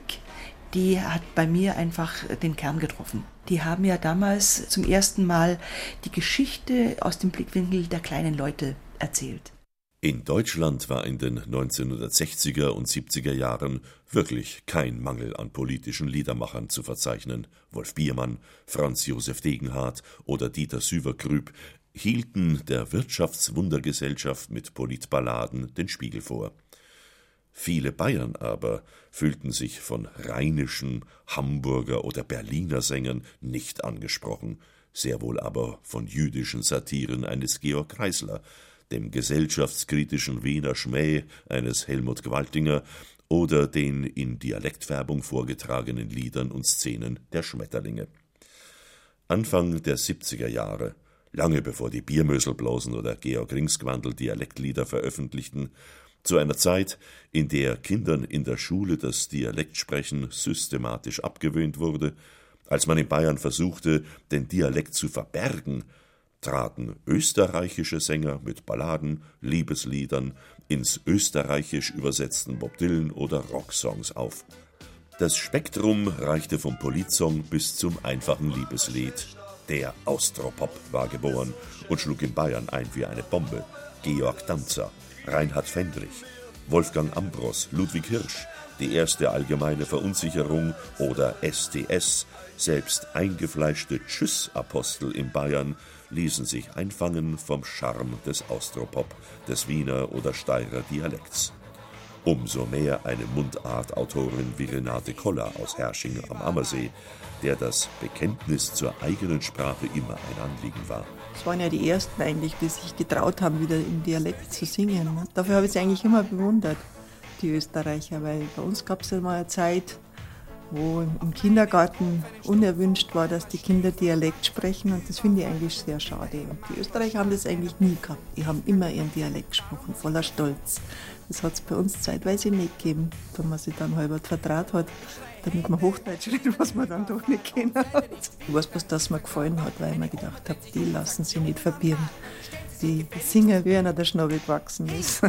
die hat bei mir einfach den Kern getroffen. Die haben ja damals zum ersten Mal die Geschichte aus dem Blickwinkel der kleinen Leute erzählt. In Deutschland war in den 1960er und 70er Jahren wirklich kein Mangel an politischen Liedermachern zu verzeichnen. Wolf Biermann, Franz Josef Degenhardt oder Dieter Süverkrüb hielten der Wirtschaftswundergesellschaft mit Politballaden den Spiegel vor. Viele Bayern aber fühlten sich von rheinischen, Hamburger oder Berliner Sängern nicht angesprochen, sehr wohl aber von jüdischen Satiren eines Georg Kreisler, dem gesellschaftskritischen Wiener Schmäh eines Helmut Gwaltinger oder den in Dialektfärbung vorgetragenen Liedern und Szenen der Schmetterlinge. Anfang der 70er Jahre, lange bevor die Biermöselblosen oder Georg Ringsquandl Dialektlieder veröffentlichten, zu einer Zeit, in der Kindern in der Schule das Dialektsprechen systematisch abgewöhnt wurde, als man in Bayern versuchte, den Dialekt zu verbergen, traten österreichische Sänger mit Balladen, Liebesliedern, ins Österreichisch übersetzten Bob Dylan oder Rocksongs auf. Das Spektrum reichte vom Politsong bis zum einfachen Liebeslied. Der Austropop war geboren und schlug in Bayern ein wie eine Bombe. Georg Danzer, Reinhard Fendrich, Wolfgang Ambros, Ludwig Hirsch, die erste allgemeine Verunsicherung oder STS, selbst eingefleischte Tschüss-Apostel in Bayern ließen sich einfangen vom Charme des Austropop, des Wiener oder Steirer Dialekts. Umso mehr eine Mundartautorin wie Renate Koller aus Hersching am Ammersee, der das Bekenntnis zur eigenen Sprache immer ein Anliegen war. Das waren ja die ersten eigentlich, die sich getraut haben, wieder im Dialekt zu singen. Ne? Dafür habe ich sie eigentlich immer bewundert, die Österreicher, weil bei uns gab es ja mal eine Zeit, wo im Kindergarten unerwünscht war, dass die Kinder Dialekt sprechen und das finde ich eigentlich sehr schade. Und die Österreicher haben das eigentlich nie gehabt. Die haben immer ihren Dialekt gesprochen, voller Stolz. Das hat es bei uns zeitweise nicht gegeben, da man sich dann halber vertraut hat, damit man Hochdeutsch redet, was man dann doch nicht kennen hat. Ich weiß bloß, dass mir gefallen hat, weil ich mir gedacht habe, die lassen sich nicht verbieren. Die singen, wie einer der Schnabel gewachsen ist.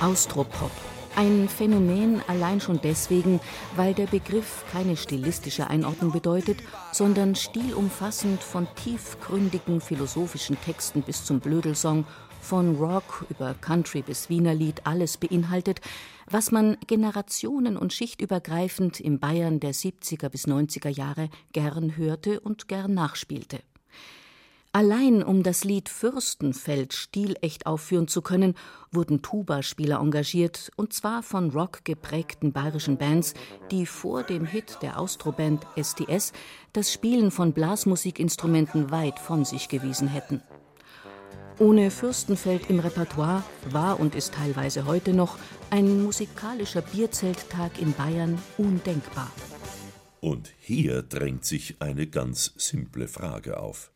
Austropop. Ein Phänomen allein schon deswegen, weil der Begriff keine stilistische Einordnung bedeutet, sondern stilumfassend von tiefgründigen philosophischen Texten bis zum Blödelsong, von Rock über Country bis Wienerlied alles beinhaltet, was man generationen- und schichtübergreifend im Bayern der 70er bis 90er Jahre gern hörte und gern nachspielte. Allein um das Lied Fürstenfeld stilecht aufführen zu können, wurden Tuba-Spieler engagiert, und zwar von Rock geprägten bayerischen Bands, die vor dem Hit der Austroband STS das Spielen von Blasmusikinstrumenten weit von sich gewiesen hätten. Ohne Fürstenfeld im Repertoire war und ist teilweise heute noch ein musikalischer Bierzelttag in Bayern undenkbar. Und hier drängt sich eine ganz simple Frage auf.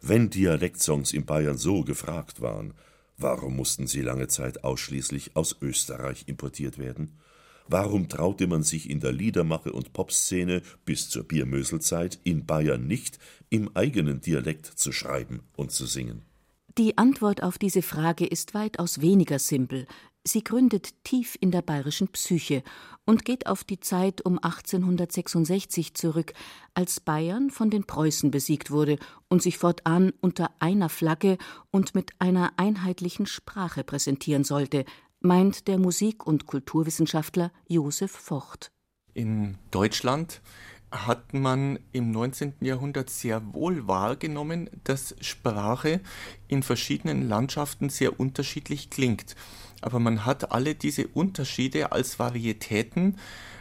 Wenn Dialektsongs in Bayern so gefragt waren, warum mussten sie lange Zeit ausschließlich aus Österreich importiert werden? Warum traute man sich in der Liedermache und Popszene bis zur Biermöselzeit in Bayern nicht, im eigenen Dialekt zu schreiben und zu singen? Die Antwort auf diese Frage ist weitaus weniger simpel. Sie gründet tief in der bayerischen Psyche und geht auf die Zeit um 1866 zurück, als Bayern von den Preußen besiegt wurde und sich fortan unter einer Flagge und mit einer einheitlichen Sprache präsentieren sollte, meint der Musik- und Kulturwissenschaftler Josef Vocht. In Deutschland hat man im 19. Jahrhundert sehr wohl wahrgenommen, dass Sprache in verschiedenen Landschaften sehr unterschiedlich klingt. Aber man hat alle diese Unterschiede als Varietäten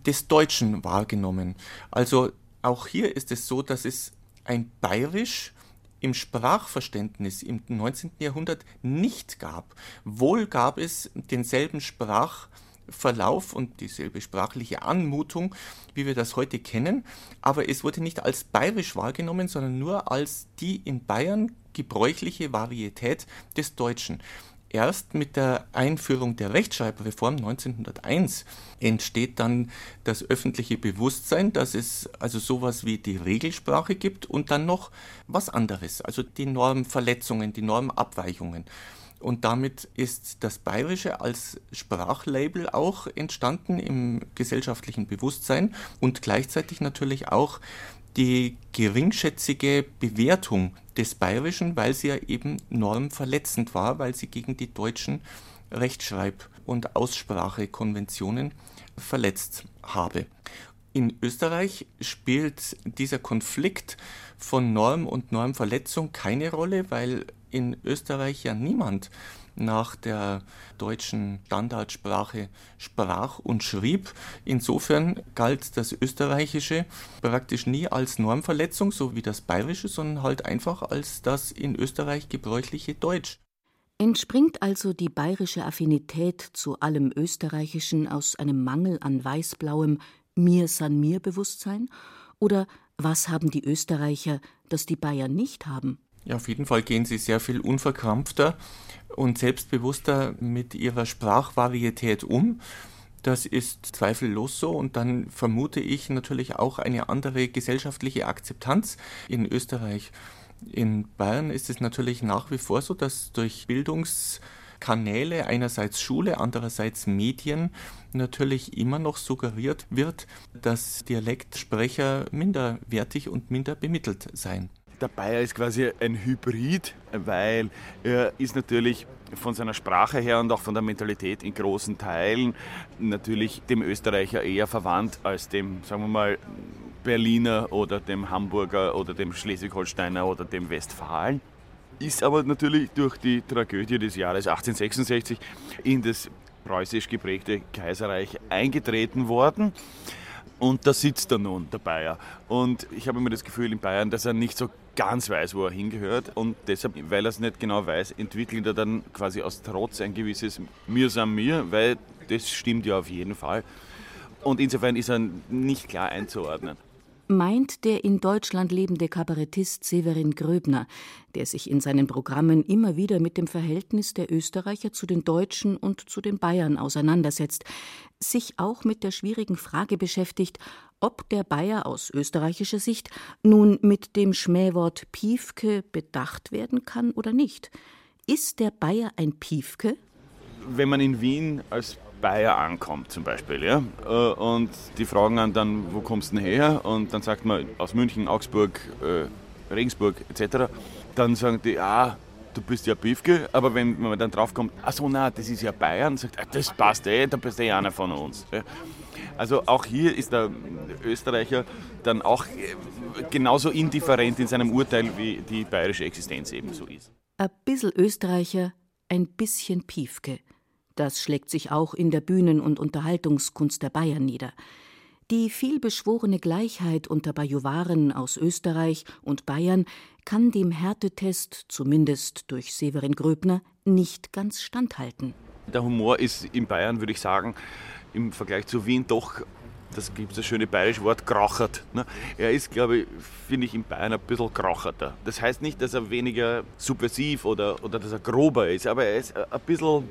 des Deutschen wahrgenommen. Also auch hier ist es so, dass es ein Bayerisch im Sprachverständnis im 19. Jahrhundert nicht gab. Wohl gab es denselben Sprach Verlauf und dieselbe sprachliche Anmutung, wie wir das heute kennen, aber es wurde nicht als bayerisch wahrgenommen, sondern nur als die in Bayern gebräuchliche Varietät des Deutschen. Erst mit der Einführung der Rechtschreibreform 1901 entsteht dann das öffentliche Bewusstsein, dass es also sowas wie die Regelsprache gibt und dann noch was anderes, also die Normverletzungen, die Normabweichungen. Und damit ist das Bayerische als Sprachlabel auch entstanden im gesellschaftlichen Bewusstsein und gleichzeitig natürlich auch die geringschätzige Bewertung des Bayerischen, weil sie ja eben normverletzend war, weil sie gegen die deutschen Rechtschreib- und Aussprachekonventionen verletzt habe. In Österreich spielt dieser Konflikt von Norm und Normverletzung keine Rolle, weil in Österreich ja niemand nach der deutschen Standardsprache sprach und schrieb. Insofern galt das Österreichische praktisch nie als Normverletzung, so wie das Bayerische, sondern halt einfach als das in Österreich gebräuchliche Deutsch. Entspringt also die bayerische Affinität zu allem Österreichischen aus einem Mangel an weißblauem Mir san mir Bewusstsein? Oder was haben die Österreicher, das die Bayern nicht haben? Ja, auf jeden Fall gehen sie sehr viel unverkrampfter und selbstbewusster mit ihrer Sprachvarietät um. Das ist zweifellos so und dann vermute ich natürlich auch eine andere gesellschaftliche Akzeptanz in Österreich. In Bayern ist es natürlich nach wie vor so, dass durch Bildungskanäle, einerseits Schule, andererseits Medien, natürlich immer noch suggeriert wird, dass Dialektsprecher minderwertig und minder bemittelt seien. Der Bayer ist quasi ein Hybrid, weil er ist natürlich von seiner Sprache her und auch von der Mentalität in großen Teilen natürlich dem Österreicher eher verwandt als dem, sagen wir mal, Berliner oder dem Hamburger oder dem Schleswig-Holsteiner oder dem Westfalen. Ist aber natürlich durch die Tragödie des Jahres 1866 in das preußisch geprägte Kaiserreich eingetreten worden. Und da sitzt er nun, der Bayer. Und ich habe immer das Gefühl in Bayern, dass er nicht so ganz weiß, wo er hingehört. Und deshalb, weil er es nicht genau weiß, entwickelt er dann quasi aus Trotz ein gewisses Mir san mir, weil das stimmt ja auf jeden Fall. Und insofern ist er nicht klar einzuordnen meint der in Deutschland lebende Kabarettist Severin Gröbner, der sich in seinen Programmen immer wieder mit dem Verhältnis der Österreicher zu den Deutschen und zu den Bayern auseinandersetzt, sich auch mit der schwierigen Frage beschäftigt, ob der Bayer aus österreichischer Sicht nun mit dem Schmähwort Piefke bedacht werden kann oder nicht. Ist der Bayer ein Piefke? Wenn man in Wien als Bayer ankommt zum Beispiel, ja, äh, und die fragen dann, wo kommst du denn her? Und dann sagt man aus München, Augsburg, äh, Regensburg etc. Dann sagen die, ah, du bist ja Piefke, aber wenn man dann draufkommt, ach so, na, das ist ja Bayern, sagt, ah, das passt eh, da bist du eh einer von uns. Also auch hier ist der Österreicher dann auch äh, genauso indifferent in seinem Urteil, wie die bayerische Existenz ebenso ist. Ein bisschen Österreicher, ein bisschen Piefke. Das schlägt sich auch in der Bühnen- und Unterhaltungskunst der Bayern nieder. Die vielbeschworene Gleichheit unter Bajuwaren aus Österreich und Bayern kann dem Härtetest, zumindest durch Severin Gröbner, nicht ganz standhalten. Der Humor ist in Bayern, würde ich sagen, im Vergleich zu Wien doch, das gibt es das schöne bayerische Wort, krachert. Ne? Er ist, glaube ich, finde ich in Bayern ein bisschen kracherter. Das heißt nicht, dass er weniger subversiv oder, oder dass er grober ist, aber er ist ein bisschen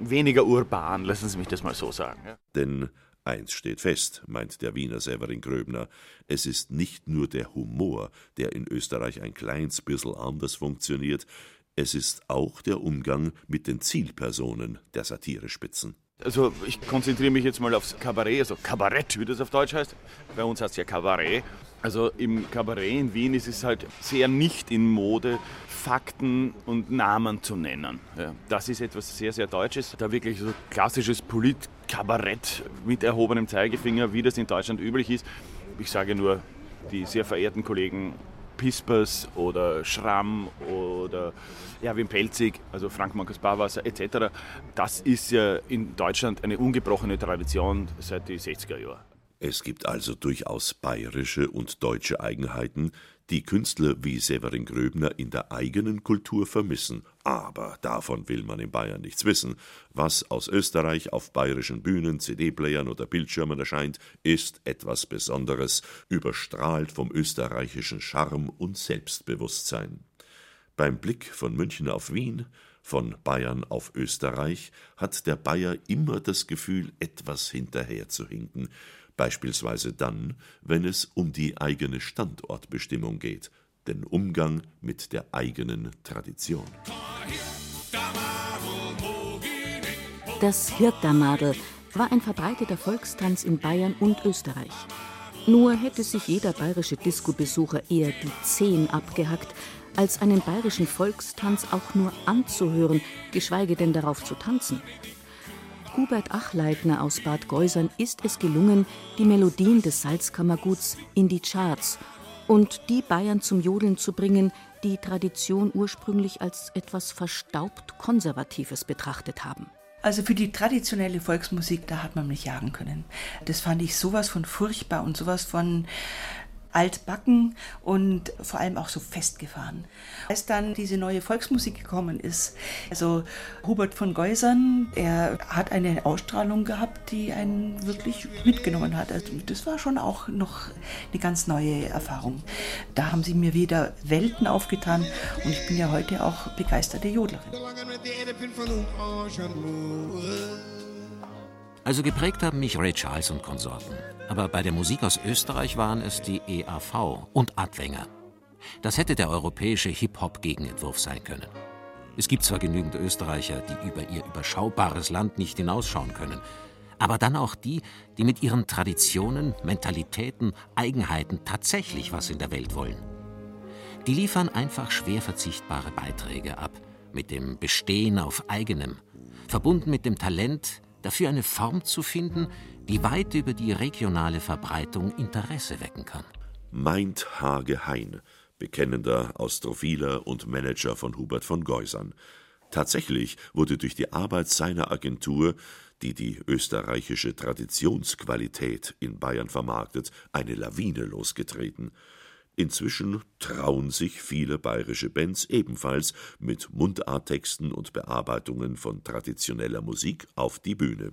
weniger urban, lassen Sie mich das mal so sagen. Ja? Denn Eins steht fest, meint der Wiener Severin Gröbner, es ist nicht nur der Humor, der in Österreich ein kleines bissel anders funktioniert, es ist auch der Umgang mit den Zielpersonen der Satirespitzen. Also ich konzentriere mich jetzt mal aufs Kabarett, also Kabarett, wie das auf Deutsch heißt. Bei uns heißt es ja Kabarett. Also im Kabarett in Wien ist es halt sehr nicht in Mode, Fakten und Namen zu nennen. Ja, das ist etwas sehr, sehr Deutsches. Da wirklich so klassisches Polit-Kabarett mit erhobenem Zeigefinger, wie das in Deutschland üblich ist. Ich sage nur, die sehr verehrten Kollegen Pispers oder Schramm oder Erwin Pelzig, also Frank Markus Barwasser etc. Das ist ja in Deutschland eine ungebrochene Tradition seit den 60er Jahren. Es gibt also durchaus bayerische und deutsche Eigenheiten, die Künstler wie Severin Gröbner in der eigenen Kultur vermissen. Aber davon will man in Bayern nichts wissen. Was aus Österreich auf bayerischen Bühnen, CD-Playern oder Bildschirmen erscheint, ist etwas Besonderes, überstrahlt vom österreichischen Charme und Selbstbewusstsein. Beim Blick von München auf Wien, von Bayern auf Österreich, hat der Bayer immer das Gefühl, etwas hinterherzuhinken, beispielsweise dann, wenn es um die eigene Standortbestimmung geht, den Umgang mit der eigenen Tradition. Das Hirtamadel war ein verbreiteter Volkstanz in Bayern und Österreich. Nur hätte sich jeder bayerische Disco-Besucher eher die Zehen abgehackt, als einen bayerischen Volkstanz auch nur anzuhören, geschweige denn darauf zu tanzen. Hubert Achleitner aus Bad Geusern ist es gelungen, die Melodien des Salzkammerguts in die Charts und die Bayern zum Jodeln zu bringen, die Tradition ursprünglich als etwas verstaubt Konservatives betrachtet haben. Also für die traditionelle Volksmusik, da hat man mich jagen können. Das fand ich sowas von furchtbar und sowas von altbacken und vor allem auch so festgefahren. Als dann diese neue Volksmusik gekommen ist, also Hubert von Geusern, er hat eine Ausstrahlung gehabt, die einen wirklich mitgenommen hat. Also das war schon auch noch eine ganz neue Erfahrung. Da haben sie mir wieder Welten aufgetan und ich bin ja heute auch begeisterte Jodlerin. Also geprägt haben mich Ray Charles und Konsorten. Aber bei der Musik aus Österreich waren es die EAV und Adwenger. Das hätte der europäische Hip-Hop-Gegenentwurf sein können. Es gibt zwar genügend Österreicher, die über ihr überschaubares Land nicht hinausschauen können, aber dann auch die, die mit ihren Traditionen, Mentalitäten, Eigenheiten tatsächlich was in der Welt wollen. Die liefern einfach schwer verzichtbare Beiträge ab, mit dem Bestehen auf eigenem, verbunden mit dem Talent, dafür eine Form zu finden, die weit über die regionale Verbreitung Interesse wecken kann. Meint Hage Hein, bekennender Austrophiler und Manager von Hubert von Geusern. Tatsächlich wurde durch die Arbeit seiner Agentur, die die österreichische Traditionsqualität in Bayern vermarktet, eine Lawine losgetreten. Inzwischen trauen sich viele bayerische Bands ebenfalls mit Mundarttexten und Bearbeitungen von traditioneller Musik auf die Bühne.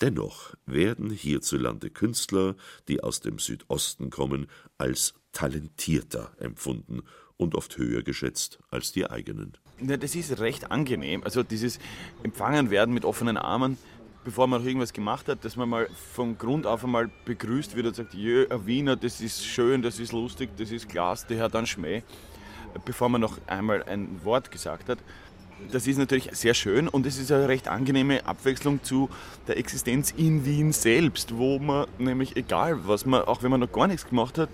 Dennoch werden hierzulande Künstler, die aus dem Südosten kommen, als talentierter empfunden und oft höher geschätzt als die eigenen. Ja, das ist recht angenehm. Also dieses Empfangen werden mit offenen Armen, bevor man noch irgendwas gemacht hat, dass man mal von Grund auf einmal begrüßt wird und sagt, Jö, ein Wiener, das ist schön, das ist lustig, das ist Glas, der hat dann Schmäh, bevor man noch einmal ein Wort gesagt hat. Das ist natürlich sehr schön und es ist eine recht angenehme Abwechslung zu der Existenz in Wien selbst, wo man nämlich, egal was man, auch wenn man noch gar nichts gemacht hat,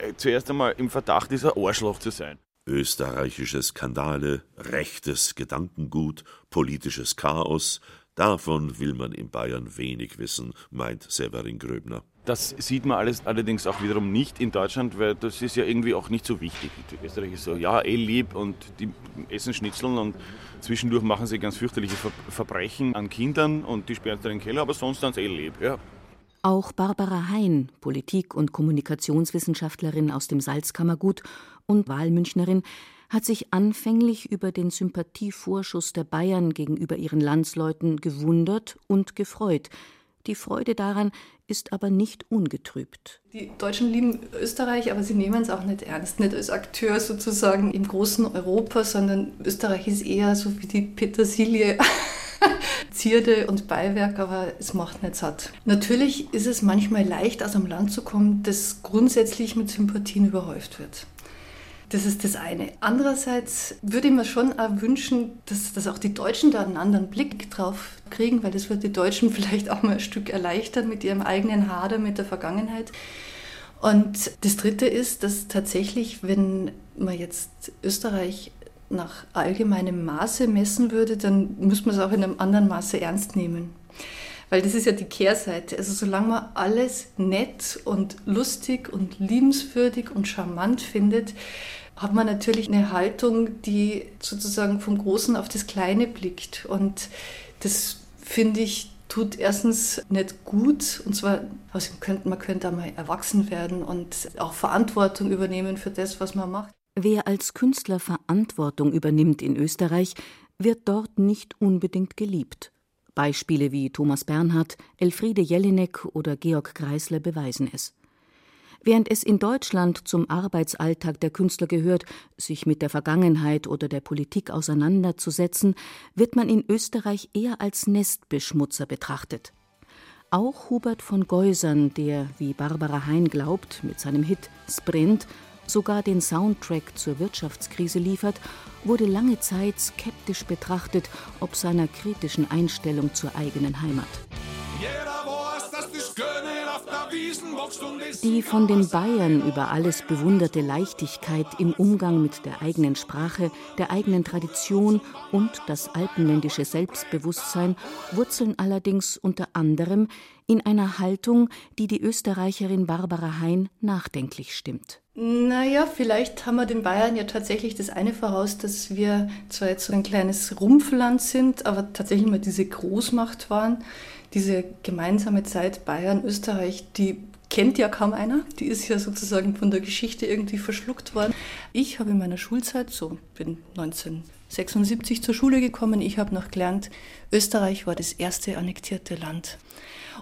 äh, zuerst einmal im Verdacht ist, ein Arschloch zu sein. Österreichische Skandale, rechtes Gedankengut, politisches Chaos, Davon will man in Bayern wenig wissen, meint Severin Gröbner. Das sieht man alles allerdings auch wiederum nicht in Deutschland, weil das ist ja irgendwie auch nicht so wichtig. Die Österreich ist so, ja, eh lieb und die essen Schnitzeln und zwischendurch machen sie ganz fürchterliche Verbrechen an Kindern und die sperren dann in den Keller, aber sonst sind sie eh lieb. Ja. Auch Barbara Hein, Politik- und Kommunikationswissenschaftlerin aus dem Salzkammergut und Wahlmünchnerin, hat sich anfänglich über den Sympathievorschuss der Bayern gegenüber ihren Landsleuten gewundert und gefreut. Die Freude daran ist aber nicht ungetrübt. Die Deutschen lieben Österreich, aber sie nehmen es auch nicht ernst. Nicht als Akteur sozusagen im großen Europa, sondern Österreich ist eher so wie die Petersilie. Zierde und Beiwerk, aber es macht nicht satt. Natürlich ist es manchmal leicht, aus einem Land zu kommen, das grundsätzlich mit Sympathien überhäuft wird. Das ist das eine. Andererseits würde ich mir schon auch wünschen, dass, dass auch die Deutschen da einen anderen Blick drauf kriegen, weil das wird die Deutschen vielleicht auch mal ein Stück erleichtern mit ihrem eigenen Hader mit der Vergangenheit. Und das Dritte ist, dass tatsächlich, wenn man jetzt Österreich nach allgemeinem Maße messen würde, dann müsste man es auch in einem anderen Maße ernst nehmen. Weil das ist ja die Kehrseite. Also solange man alles nett und lustig und liebenswürdig und charmant findet, hat man natürlich eine Haltung, die sozusagen vom Großen auf das Kleine blickt. Und das finde ich tut erstens nicht gut und zwar also könnte, man könnte einmal erwachsen werden und auch Verantwortung übernehmen für das, was man macht. Wer als Künstler Verantwortung übernimmt in Österreich, wird dort nicht unbedingt geliebt. Beispiele wie Thomas Bernhard, Elfriede Jelinek oder Georg Kreisler beweisen es. Während es in Deutschland zum Arbeitsalltag der Künstler gehört, sich mit der Vergangenheit oder der Politik auseinanderzusetzen, wird man in Österreich eher als Nestbeschmutzer betrachtet. Auch Hubert von Geusern, der, wie Barbara Hein glaubt, mit seinem Hit Sprint sogar den Soundtrack zur Wirtschaftskrise liefert, wurde lange Zeit skeptisch betrachtet, ob seiner kritischen Einstellung zur eigenen Heimat. Die von den Bayern über alles bewunderte Leichtigkeit im Umgang mit der eigenen Sprache, der eigenen Tradition und das alpenländische Selbstbewusstsein wurzeln allerdings unter anderem in einer Haltung, die die Österreicherin Barbara Hein nachdenklich stimmt. Naja, vielleicht haben wir den Bayern ja tatsächlich das eine voraus, dass wir zwar jetzt so ein kleines Rumpfland sind, aber tatsächlich mal diese Großmacht waren. Diese gemeinsame Zeit Bayern, Österreich, die kennt ja kaum einer. Die ist ja sozusagen von der Geschichte irgendwie verschluckt worden. Ich habe in meiner Schulzeit, so bin 1976 zur Schule gekommen, ich habe noch gelernt, Österreich war das erste annektierte Land.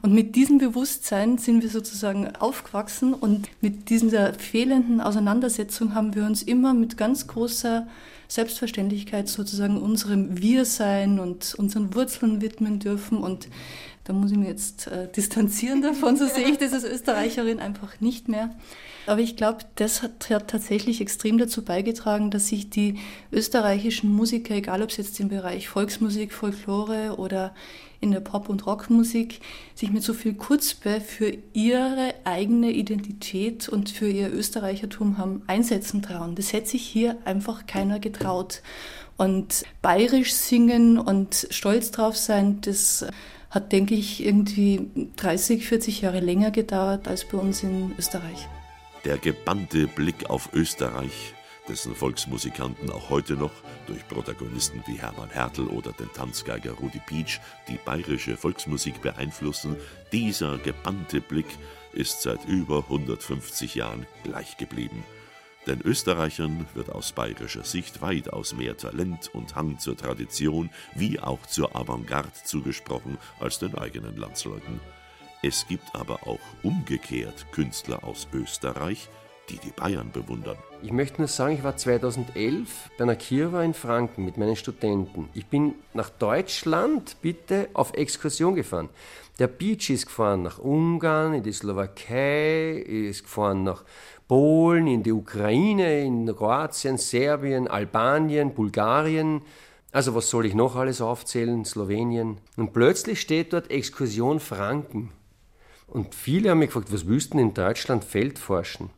Und mit diesem Bewusstsein sind wir sozusagen aufgewachsen und mit dieser fehlenden Auseinandersetzung haben wir uns immer mit ganz großer Selbstverständlichkeit sozusagen unserem Wir-Sein und unseren Wurzeln widmen dürfen. Und da muss ich mich jetzt äh, distanzieren davon, so sehe ich das als Österreicherin einfach nicht mehr. Aber ich glaube, das hat, hat, tatsächlich extrem dazu beigetragen, dass sich die österreichischen Musiker, egal ob es jetzt im Bereich Volksmusik, Folklore oder in der Pop- und Rockmusik sich mit so viel Kurzbe für ihre eigene Identität und für ihr Österreichertum haben einsetzen trauen. Das hätte sich hier einfach keiner getraut. Und bayerisch singen und stolz drauf sein, das hat, denke ich, irgendwie 30, 40 Jahre länger gedauert als bei uns in Österreich. Der gebannte Blick auf Österreich dessen Volksmusikanten auch heute noch durch Protagonisten wie Hermann Hertel oder den Tanzgeiger Rudi Pietsch die bayerische Volksmusik beeinflussen, dieser gebannte Blick ist seit über 150 Jahren gleich geblieben. Den Österreichern wird aus bayerischer Sicht weitaus mehr Talent und Hang zur Tradition wie auch zur Avantgarde zugesprochen als den eigenen Landsleuten. Es gibt aber auch umgekehrt Künstler aus Österreich, die die Bayern bewundern. Ich möchte nur sagen, ich war 2011 bei einer Kirwa in Franken mit meinen Studenten. Ich bin nach Deutschland bitte auf Exkursion gefahren. Der Beach ist gefahren nach Ungarn, in die Slowakei, ist gefahren nach Polen, in die Ukraine, in Kroatien, Serbien, Albanien, Bulgarien. Also was soll ich noch alles aufzählen? Slowenien. Und plötzlich steht dort Exkursion Franken. Und viele haben mich gefragt, was denn in Deutschland Feldforschen?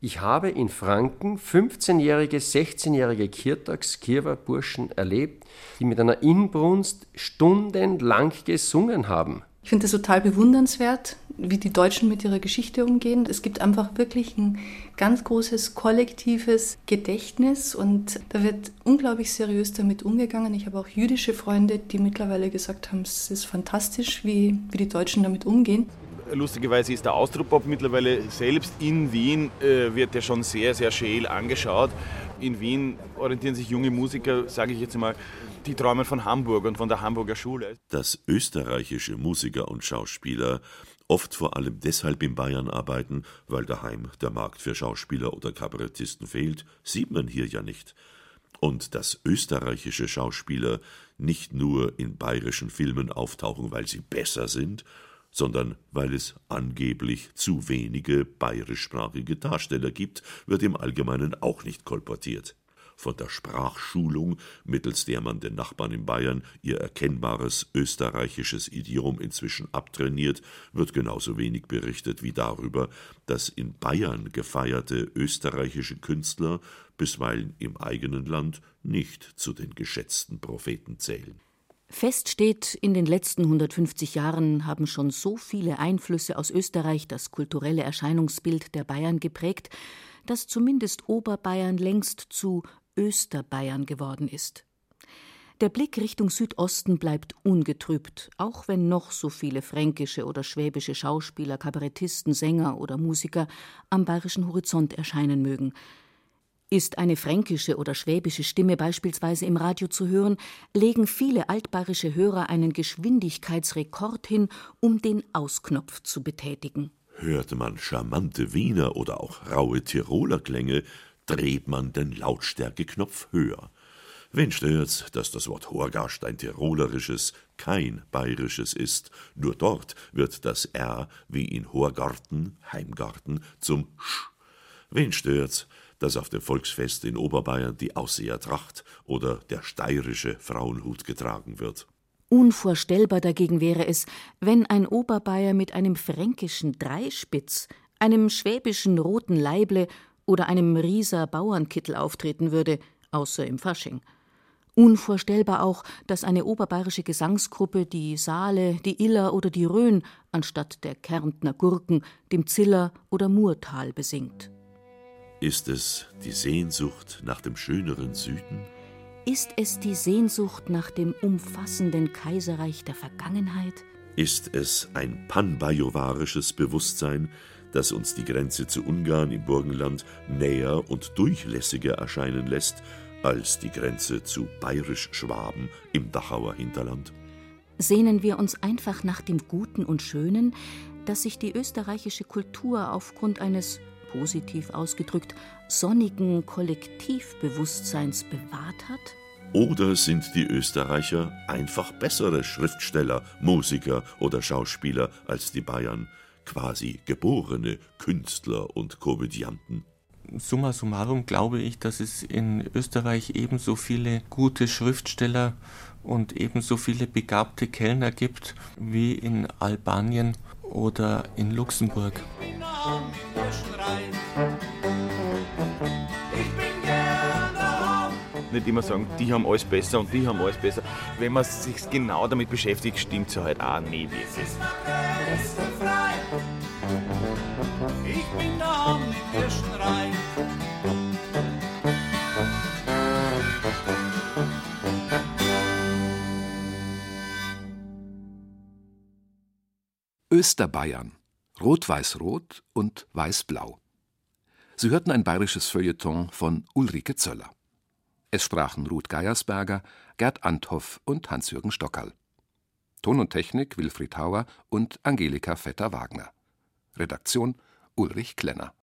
Ich habe in Franken 15-jährige, 16-jährige Kirtags, Kirwa-Burschen erlebt, die mit einer Inbrunst stundenlang gesungen haben. Ich finde es total bewundernswert, wie die Deutschen mit ihrer Geschichte umgehen. Es gibt einfach wirklich ein ganz großes kollektives Gedächtnis und da wird unglaublich seriös damit umgegangen. Ich habe auch jüdische Freunde, die mittlerweile gesagt haben, es ist fantastisch, wie, wie die Deutschen damit umgehen. Lustigerweise ist der Austropop mittlerweile selbst in Wien, äh, wird ja schon sehr, sehr scheel angeschaut. In Wien orientieren sich junge Musiker, sage ich jetzt mal, die träumen von Hamburg und von der Hamburger Schule. Dass österreichische Musiker und Schauspieler oft vor allem deshalb in Bayern arbeiten, weil daheim der Markt für Schauspieler oder Kabarettisten fehlt, sieht man hier ja nicht. Und dass österreichische Schauspieler nicht nur in bayerischen Filmen auftauchen, weil sie besser sind, sondern weil es angeblich zu wenige bayerischsprachige Darsteller gibt, wird im Allgemeinen auch nicht kolportiert. Von der Sprachschulung, mittels der man den Nachbarn in Bayern ihr erkennbares österreichisches Idiom inzwischen abtrainiert, wird genauso wenig berichtet wie darüber, dass in Bayern gefeierte österreichische Künstler bisweilen im eigenen Land nicht zu den geschätzten Propheten zählen. Fest steht, in den letzten 150 Jahren haben schon so viele Einflüsse aus Österreich das kulturelle Erscheinungsbild der Bayern geprägt, dass zumindest Oberbayern längst zu Österbayern geworden ist. Der Blick Richtung Südosten bleibt ungetrübt, auch wenn noch so viele fränkische oder schwäbische Schauspieler, Kabarettisten, Sänger oder Musiker am bayerischen Horizont erscheinen mögen. Ist eine fränkische oder schwäbische Stimme beispielsweise im Radio zu hören, legen viele altbayerische Hörer einen Geschwindigkeitsrekord hin, um den Ausknopf zu betätigen. Hört man charmante Wiener oder auch raue Tiroler Klänge, dreht man den Lautstärkeknopf höher. Wen stört's, dass das Wort Horgast ein tirolerisches, kein bayerisches ist? Nur dort wird das R wie in Horgarten, Heimgarten, zum Sch. Wen stört's, dass auf dem Volksfest in Oberbayern die Aussehertracht oder der steirische Frauenhut getragen wird? Unvorstellbar dagegen wäre es, wenn ein Oberbayer mit einem fränkischen Dreispitz, einem schwäbischen roten Leible oder einem Rieser Bauernkittel auftreten würde, außer im Fasching. Unvorstellbar auch, dass eine oberbayerische Gesangsgruppe die Saale, die Iller oder die Rhön anstatt der Kärntner Gurken dem Ziller oder Murtal besingt. Ist es die Sehnsucht nach dem schöneren Süden? Ist es die Sehnsucht nach dem umfassenden Kaiserreich der Vergangenheit? Ist es ein panbajovarisches Bewusstsein, das uns die Grenze zu Ungarn im Burgenland näher und durchlässiger erscheinen lässt als die Grenze zu Bayerisch-Schwaben im Dachauer Hinterland? Sehnen wir uns einfach nach dem Guten und Schönen, das sich die österreichische Kultur aufgrund eines, positiv ausgedrückt, sonnigen Kollektivbewusstseins bewahrt hat? Oder sind die Österreicher einfach bessere Schriftsteller, Musiker oder Schauspieler als die Bayern? Quasi geborene Künstler und Komödianten. Summa summarum glaube ich, dass es in Österreich ebenso viele gute Schriftsteller und ebenso viele begabte Kellner gibt wie in Albanien oder in Luxemburg. Nicht immer sagen, die haben alles besser und die haben alles besser. Wenn man sich genau damit beschäftigt, stimmt es ja halt auch nie wirklich. Ich bin da am Kirschenrhein. Österbayern. Rot-Weiß-Rot und Weiß-Blau. Sie hörten ein bayerisches Feuilleton von Ulrike Zöller. Es sprachen Ruth Geiersberger, Gerd Anthoff und Hans-Jürgen Stockerl. Ton und Technik Wilfried Hauer und Angelika Vetter-Wagner. Redaktion Ulrich Klenner